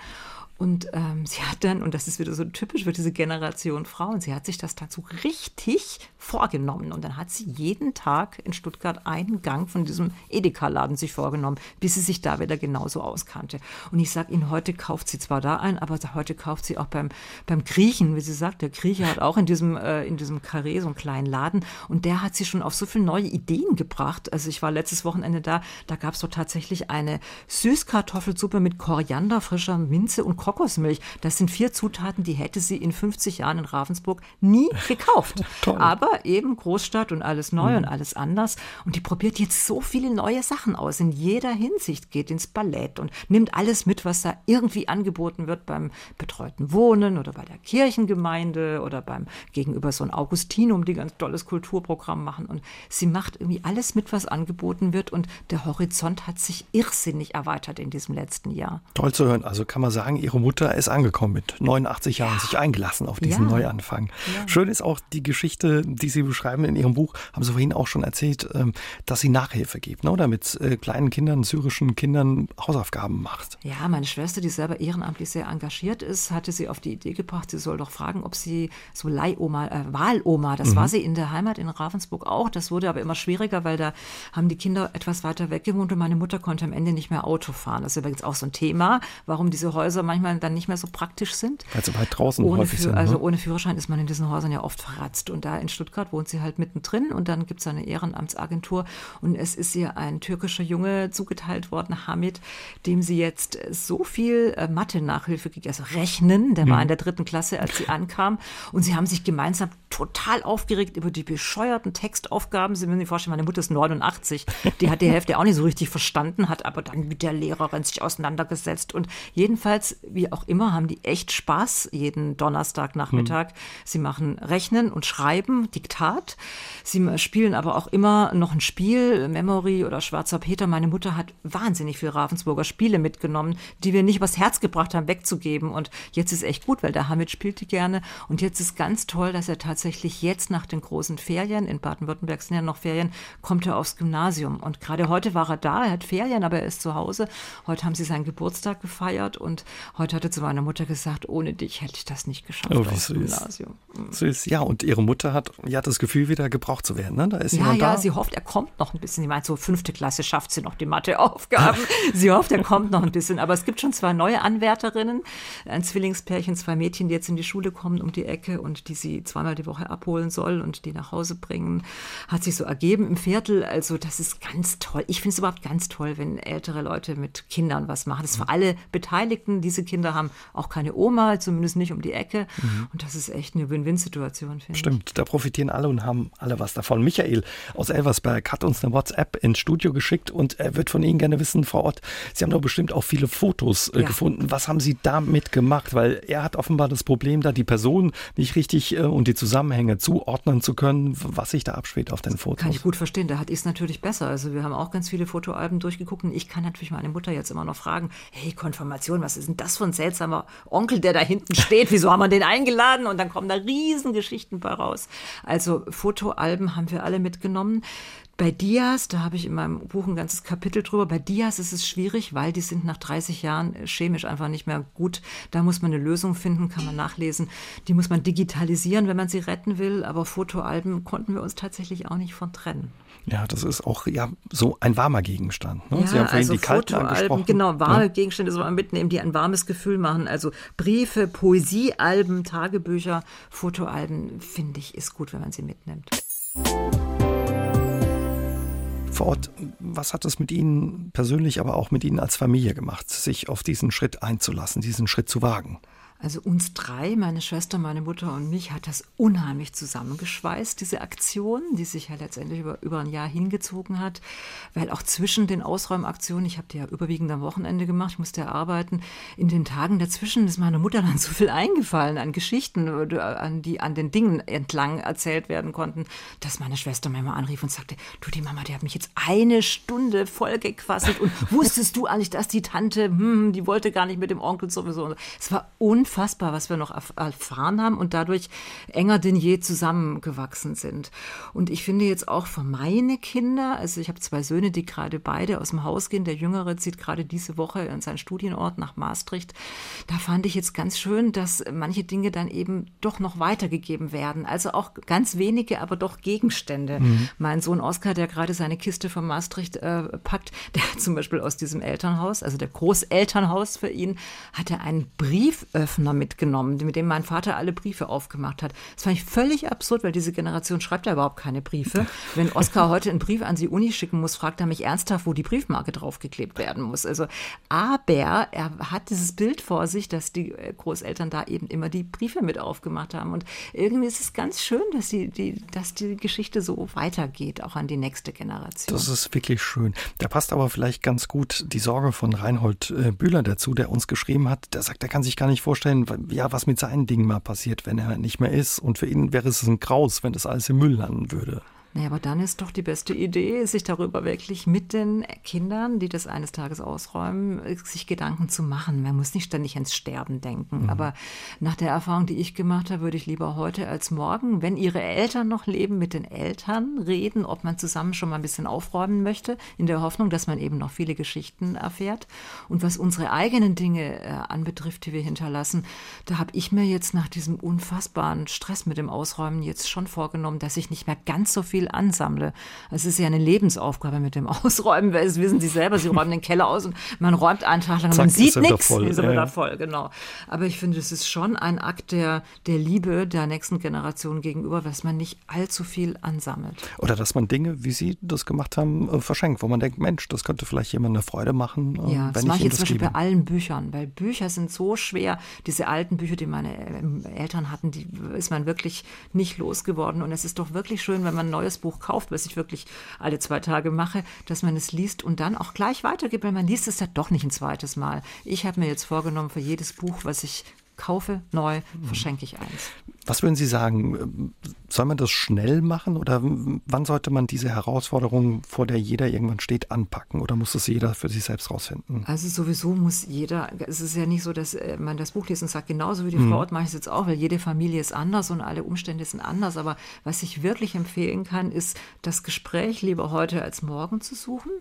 Und ähm, sie hat dann, und das ist wieder so typisch für diese Generation Frauen, sie hat sich das dazu richtig vorgenommen. Und dann hat sie jeden Tag in Stuttgart einen Gang von diesem Edeka-Laden sich vorgenommen, bis sie sich da wieder genauso auskannte. Und ich sage Ihnen, heute kauft sie zwar da ein, aber heute kauft sie auch beim, beim Griechen, wie sie sagt. Der Grieche hat auch in diesem, äh, in diesem Carré so einen kleinen Laden. Und der hat sie schon auf so viele neue Ideen gebracht. Also ich war letztes Wochenende da, da gab es doch tatsächlich eine Süßkartoffelsuppe mit Koriander, frischer Minze und Kokosmilch. Das sind vier Zutaten, die hätte sie in 50 Jahren in Ravensburg nie gekauft. Aber eben Großstadt und alles neu mhm. und alles anders. Und die probiert jetzt so viele neue Sachen aus. In jeder Hinsicht geht ins Ballett und nimmt alles mit, was da irgendwie angeboten wird beim betreuten Wohnen oder bei der Kirchengemeinde oder beim gegenüber so ein Augustinum, die ganz tolles Kulturprogramm machen. Und sie macht irgendwie alles mit, was angeboten wird. Und der Horizont hat sich irrsinnig erweitert in diesem letzten Jahr. Toll zu hören. Also kann man sagen, ihre Ihre Mutter ist angekommen mit 89 Jahren, sich eingelassen auf diesen ja. Neuanfang. Ja. Schön ist auch die Geschichte, die Sie beschreiben in Ihrem Buch, haben Sie vorhin auch schon erzählt, ähm, dass sie Nachhilfe gibt, ne? oder mit äh, kleinen Kindern, syrischen Kindern Hausaufgaben macht. Ja, meine Schwester, die selber ehrenamtlich sehr engagiert ist, hatte sie auf die Idee gebracht, sie soll doch fragen, ob sie so Leihoma, äh, Wahloma, das mhm. war sie in der Heimat in Ravensburg auch, das wurde aber immer schwieriger, weil da haben die Kinder etwas weiter weg gewohnt und meine Mutter konnte am Ende nicht mehr Auto fahren. Das ist übrigens auch so ein Thema, warum diese Häuser manchmal manchmal dann nicht mehr so praktisch sind. Weil sie weit draußen ohne häufig sind. Also ne? ohne Führerschein ist man in diesen Häusern ja oft verratzt. Und da in Stuttgart wohnt sie halt mittendrin und dann gibt es eine Ehrenamtsagentur und es ist ihr ein türkischer Junge zugeteilt worden, Hamid, dem sie jetzt so viel äh, Mathe-Nachhilfe gegeben, also Rechnen, der mhm. war in der dritten Klasse, als sie ankam und sie haben sich gemeinsam total aufgeregt über die bescheuerten Textaufgaben. Sie müssen sich vorstellen, meine Mutter ist 89, die hat die Hälfte auch nicht so richtig verstanden, hat aber dann mit der Lehrerin sich auseinandergesetzt und jedenfalls wie auch immer, haben die echt Spaß jeden Donnerstagnachmittag. Hm. Sie machen Rechnen und Schreiben, Diktat. Sie spielen aber auch immer noch ein Spiel, Memory oder Schwarzer Peter. Meine Mutter hat wahnsinnig viel Ravensburger Spiele mitgenommen, die wir nicht übers Herz gebracht haben, wegzugeben. Und jetzt ist echt gut, weil der Hamid spielt die gerne. Und jetzt ist ganz toll, dass er tatsächlich jetzt nach den großen Ferien, in Baden-Württemberg sind ja noch Ferien, kommt er aufs Gymnasium. Und gerade heute war er da, er hat Ferien, aber er ist zu Hause. Heute haben sie seinen Geburtstag gefeiert und heute hat er zu meiner Mutter gesagt, ohne dich hätte ich das nicht geschafft oh, aufs süß. Gymnasium. Mhm. Süß, ja. Und ihre Mutter hat ja das Gefühl, wieder gebraucht zu werden. Ne? Da ist ja, ja, da. sie hofft, er kommt noch ein bisschen. Sie meint, so fünfte Klasse schafft sie noch die Matheaufgaben. sie hofft, er kommt noch ein bisschen. Aber es gibt schon zwei neue Anwärterinnen, ein Zwillingspärchen, zwei Mädchen, die jetzt in die Schule kommen um die Ecke und die sie zweimal die Woche abholen soll und die nach Hause bringen. Hat sich so ergeben im Viertel. Also das ist ganz toll. Ich finde es überhaupt ganz toll, wenn ältere Leute mit Kindern was machen. Das ist für alle Beteiligten. Diese Kinder haben auch keine Oma, zumindest nicht um die Ecke. Mhm. Und das ist echt eine Win-Win-Situation, finde ich. Stimmt, da profitieren alle und haben alle was davon. Michael aus Elversberg hat uns eine WhatsApp ins Studio geschickt und er wird von Ihnen gerne wissen vor Ort. Sie haben doch bestimmt auch viele Fotos äh, ja. gefunden. Was haben Sie damit gemacht? Weil er hat offenbar das Problem, da die Person nicht richtig äh, und die Zusammenhänge zuordnen zu können, was sich da abspielt auf den Fotos. Kann ich gut verstehen. Da hat ich es natürlich besser. Also wir haben auch ganz viele Fotoalben durchgeguckt und ich kann natürlich meine Mutter jetzt immer noch fragen, hey, Konfirmation, was ist denn das für ein seltsamer Onkel, der da hinten steht? Wieso haben wir den eingeladen? Und dann kommen da Riesengeschichten bei raus. Also Fotoalben haben wir alle mitgenommen. Bei Dias, da habe ich in meinem Buch ein ganzes Kapitel drüber, bei Dias ist es schwierig, weil die sind nach 30 Jahren chemisch einfach nicht mehr gut. Da muss man eine Lösung finden, kann man nachlesen. Die muss man digitalisieren, wenn man sie retten will. Aber Fotoalben konnten wir uns tatsächlich auch nicht von trennen. Ja, das ist auch ja so ein warmer Gegenstand. Ne? Ja, Sie haben vorhin also die kalten angesprochen. Genau, warme ja. Gegenstände soll man mitnehmen, die ein warmes Gefühl machen. Also Briefe, Poesiealben, Tagebücher, Fotoalben, finde ich, ist gut, wenn man sie mitnimmt vor Ort. Was hat es mit Ihnen persönlich, aber auch mit Ihnen als Familie gemacht, sich auf diesen Schritt einzulassen, diesen Schritt zu wagen? Also uns drei, meine Schwester, meine Mutter und mich, hat das unheimlich zusammengeschweißt, diese Aktion, die sich ja letztendlich über, über ein Jahr hingezogen hat. Weil auch zwischen den Ausräumaktionen, ich habe die ja überwiegend am Wochenende gemacht, ich musste ja arbeiten, in den Tagen dazwischen ist meiner Mutter dann so viel eingefallen an Geschichten, an die an den Dingen entlang erzählt werden konnten, dass meine Schwester mir mal anrief und sagte, du, die Mama, die hat mich jetzt eine Stunde voll gequasselt und wusstest du eigentlich, dass die Tante, hm, die wollte gar nicht mit dem Onkel sowieso. Es war unfassbar unfassbar, was wir noch erfahren haben und dadurch enger denn je zusammengewachsen sind. Und ich finde jetzt auch für meine Kinder, also ich habe zwei Söhne, die gerade beide aus dem Haus gehen. Der Jüngere zieht gerade diese Woche in seinen Studienort nach Maastricht. Da fand ich jetzt ganz schön, dass manche Dinge dann eben doch noch weitergegeben werden. Also auch ganz wenige, aber doch Gegenstände. Mhm. Mein Sohn Oskar, der gerade seine Kiste von Maastricht äh, packt, der zum Beispiel aus diesem Elternhaus, also der Großelternhaus für ihn, hat er einen Brieföffner Brieföffner mitgenommen, mit dem mein Vater alle Briefe aufgemacht hat. Das fand ich völlig absurd, weil diese Generation schreibt ja überhaupt keine Briefe. Wenn Oskar heute einen Brief an die Uni schicken muss, fragt er mich ernsthaft, wo die Briefmarke draufgeklebt werden muss. Also, aber er hat dieses Bild vor sich, dass die Großeltern da eben immer die Briefe mit aufgemacht haben. Und irgendwie ist es ganz schön, dass die, die, dass die Geschichte so weitergeht, auch an die nächste Generation. Das ist wirklich schön. Da passt aber vielleicht ganz gut die Sorge von Reinhold äh, Bühler dazu, der uns geschrieben hat. Der sagt, er kann sich gar nicht vorstellen, vorstellen, ja, was mit seinen Dingen mal passiert, wenn er nicht mehr ist. Und für ihn wäre es ein Graus, wenn das alles im Müll landen würde. Naja, aber dann ist doch die beste Idee, sich darüber wirklich mit den Kindern, die das eines Tages ausräumen, sich Gedanken zu machen. Man muss nicht ständig ans Sterben denken. Mhm. Aber nach der Erfahrung, die ich gemacht habe, würde ich lieber heute als morgen, wenn ihre Eltern noch leben, mit den Eltern reden, ob man zusammen schon mal ein bisschen aufräumen möchte, in der Hoffnung, dass man eben noch viele Geschichten erfährt. Und was unsere eigenen Dinge äh, anbetrifft, die wir hinterlassen, da habe ich mir jetzt nach diesem unfassbaren Stress mit dem Ausräumen jetzt schon vorgenommen, dass ich nicht mehr ganz so viel ansammle. Es ist ja eine Lebensaufgabe mit dem Ausräumen, weil das wissen Sie selber, Sie räumen den Keller aus und man räumt einen Tag lang, Zack, man sieht nichts, ist er wieder voll, genau. Aber ich finde, es ist schon ein Akt der, der Liebe der nächsten Generation gegenüber, dass man nicht allzu viel ansammelt. Oder dass man Dinge, wie Sie das gemacht haben, äh, verschenkt, wo man denkt, Mensch, das könnte vielleicht jemand eine Freude machen. Äh, ja, das mache ich jetzt zum Beispiel bei allen Büchern, weil Bücher sind so schwer. Diese alten Bücher, die meine äh, Eltern hatten, die ist man wirklich nicht losgeworden. Und es ist doch wirklich schön, wenn man neue neues Buch kauft, was ich wirklich alle zwei Tage mache, dass man es liest und dann auch gleich weitergibt, weil man liest es ja doch nicht ein zweites Mal. Ich habe mir jetzt vorgenommen, für jedes Buch, was ich kaufe neu, verschenke ich eins. Was würden Sie sagen? Soll man das schnell machen oder wann sollte man diese Herausforderung, vor der jeder irgendwann steht, anpacken oder muss das jeder für sich selbst rausfinden? Also sowieso muss jeder, es ist ja nicht so, dass äh, man das Buch liest und sagt, genauso wie die mhm. Frau Ott mache ich es jetzt auch, weil jede Familie ist anders und alle Umstände sind anders. Aber was ich wirklich empfehlen kann, ist, das Gespräch lieber heute als morgen zu suchen,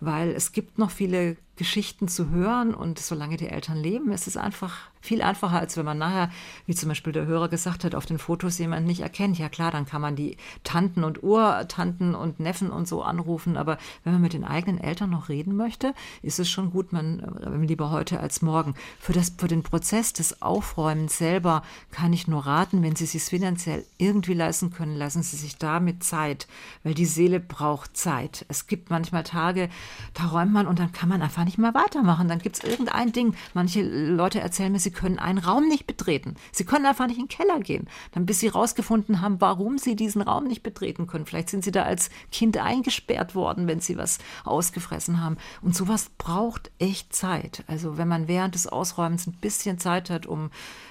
weil es gibt noch viele Geschichten zu hören und solange die Eltern leben, ist es einfach viel einfacher, als wenn man nachher, wie zum Beispiel der Hörer gesagt hat, auf den Fotos jemanden nicht erkennt. Ja klar, dann kann man die Tanten und Urtanten und Neffen und so anrufen, aber wenn man mit den eigenen Eltern noch reden möchte, ist es schon gut, man äh, lieber heute als morgen. Für, das, für den Prozess des Aufräumens selber kann ich nur raten, wenn Sie es sich finanziell irgendwie leisten können, lassen Sie sich damit Zeit, weil die Seele braucht Zeit. Es gibt manchmal Tage, da räumt man und dann kann man einfach nicht mehr weitermachen. Dann gibt es irgendein Ding. Manche Leute erzählen mir, sie können einen Raum nicht betreten. Sie können einfach nicht in den Keller gehen. Dann bis sie rausgefunden haben, warum sie diesen Raum nicht betreten können. Vielleicht sind sie da als Kind eingesperrt worden, wenn sie was ausgefressen haben. Und sowas braucht echt Zeit. Also wenn man während des Ausräumens ein bisschen Zeit hat, um,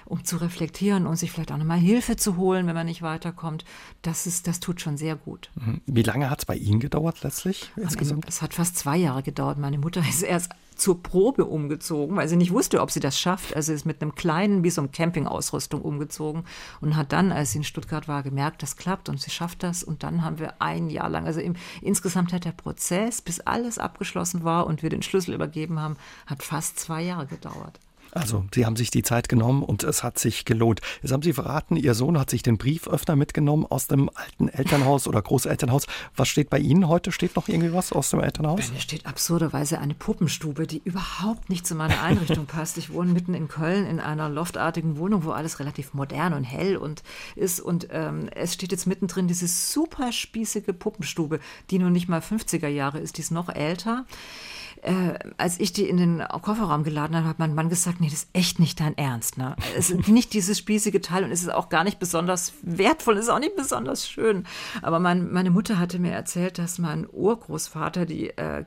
um zu reflektieren und sich vielleicht auch nochmal Hilfe zu holen, wenn man nicht weiterkommt, das, ist, das tut schon sehr gut. Mhm. Wie lange hat es bei Ihnen gedauert letztlich insgesamt? Es hat fast zwei Jahre gedauert. Meine Mutter ist erst zur Probe umgezogen, weil sie nicht wusste, ob sie das schafft. Also ist mit einem kleinen, wie so einem Campingausrüstung umgezogen und hat dann, als sie in Stuttgart war, gemerkt, das klappt und sie schafft das. Und dann haben wir ein Jahr lang, also im, insgesamt hat der Prozess, bis alles abgeschlossen war und wir den Schlüssel übergeben haben, hat fast zwei Jahre gedauert. Also, Sie haben sich die Zeit genommen und es hat sich gelohnt. Jetzt haben Sie verraten, Ihr Sohn hat sich den Brieföffner mitgenommen aus dem alten Elternhaus oder Großelternhaus. Was steht bei Ihnen heute? Steht noch irgendwie was aus dem Elternhaus? Bei mir steht absurderweise eine Puppenstube, die überhaupt nicht zu meiner Einrichtung passt. Ich wohne mitten in Köln in einer loftartigen Wohnung, wo alles relativ modern und hell und ist. Und ähm, es steht jetzt mittendrin diese super spießige Puppenstube, die nun nicht mal 50er Jahre ist, die ist noch älter äh, als ich die in den Kofferraum geladen habe, hat mein Mann gesagt, nee, das ist echt nicht dein Ernst. Ne? Es ist nicht dieses spießige Teil und es ist auch gar nicht besonders wertvoll, es ist auch nicht besonders schön. Aber mein, meine Mutter hatte mir erzählt, dass mein Urgroßvater die äh,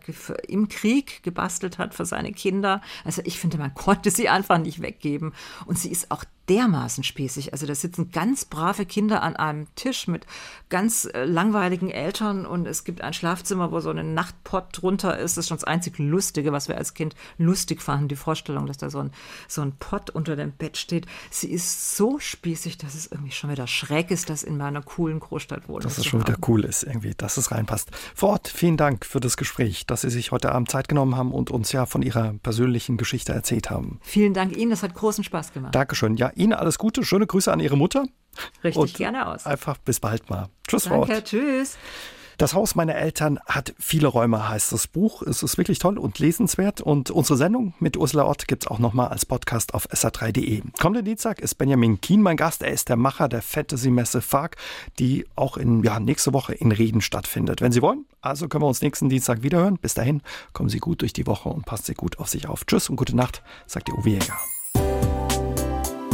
im Krieg gebastelt hat für seine Kinder. Also ich finde, man konnte sie einfach nicht weggeben. Und sie ist auch dermaßen spießig. Also da sitzen ganz brave Kinder an einem Tisch mit ganz äh, langweiligen Eltern und es gibt ein Schlafzimmer, wo so ein Nachtpott drunter ist. Das ist schon das einzig Lustige, was wir als Kind lustig fanden, die Vorstellung, dass da so ein, so ein Pott unter dem Bett steht. Sie ist so spießig, dass es irgendwie schon wieder schräg ist, das in meiner coolen Großstadt wohnen Dass es schon wieder cool ist, irgendwie, dass es reinpasst. Vor Ort, vielen Dank für das Gespräch, dass Sie sich heute Abend Zeit genommen haben und uns ja von Ihrer persönlichen Geschichte erzählt haben. Vielen Dank Ihnen, das hat großen Spaß gemacht. Dankeschön. Ja, Ihnen alles Gute, schöne Grüße an Ihre Mutter. Richtig und gerne aus. Einfach bis bald mal. Tschüss, Danke, Wort. tschüss. Das Haus meiner Eltern hat viele Räume, heißt das Buch. Es ist wirklich toll und lesenswert. Und unsere Sendung mit Ursula Ott gibt es auch nochmal als Podcast auf sr3.de. Kommenden Dienstag ist Benjamin Kien mein Gast. Er ist der Macher der Fantasy-Messe FARC, die auch in, ja, nächste Woche in Reden stattfindet. Wenn Sie wollen, also können wir uns nächsten Dienstag wiederhören. Bis dahin, kommen Sie gut durch die Woche und passen Sie gut auf sich auf. Tschüss und gute Nacht, sagt der Uwe Jäger.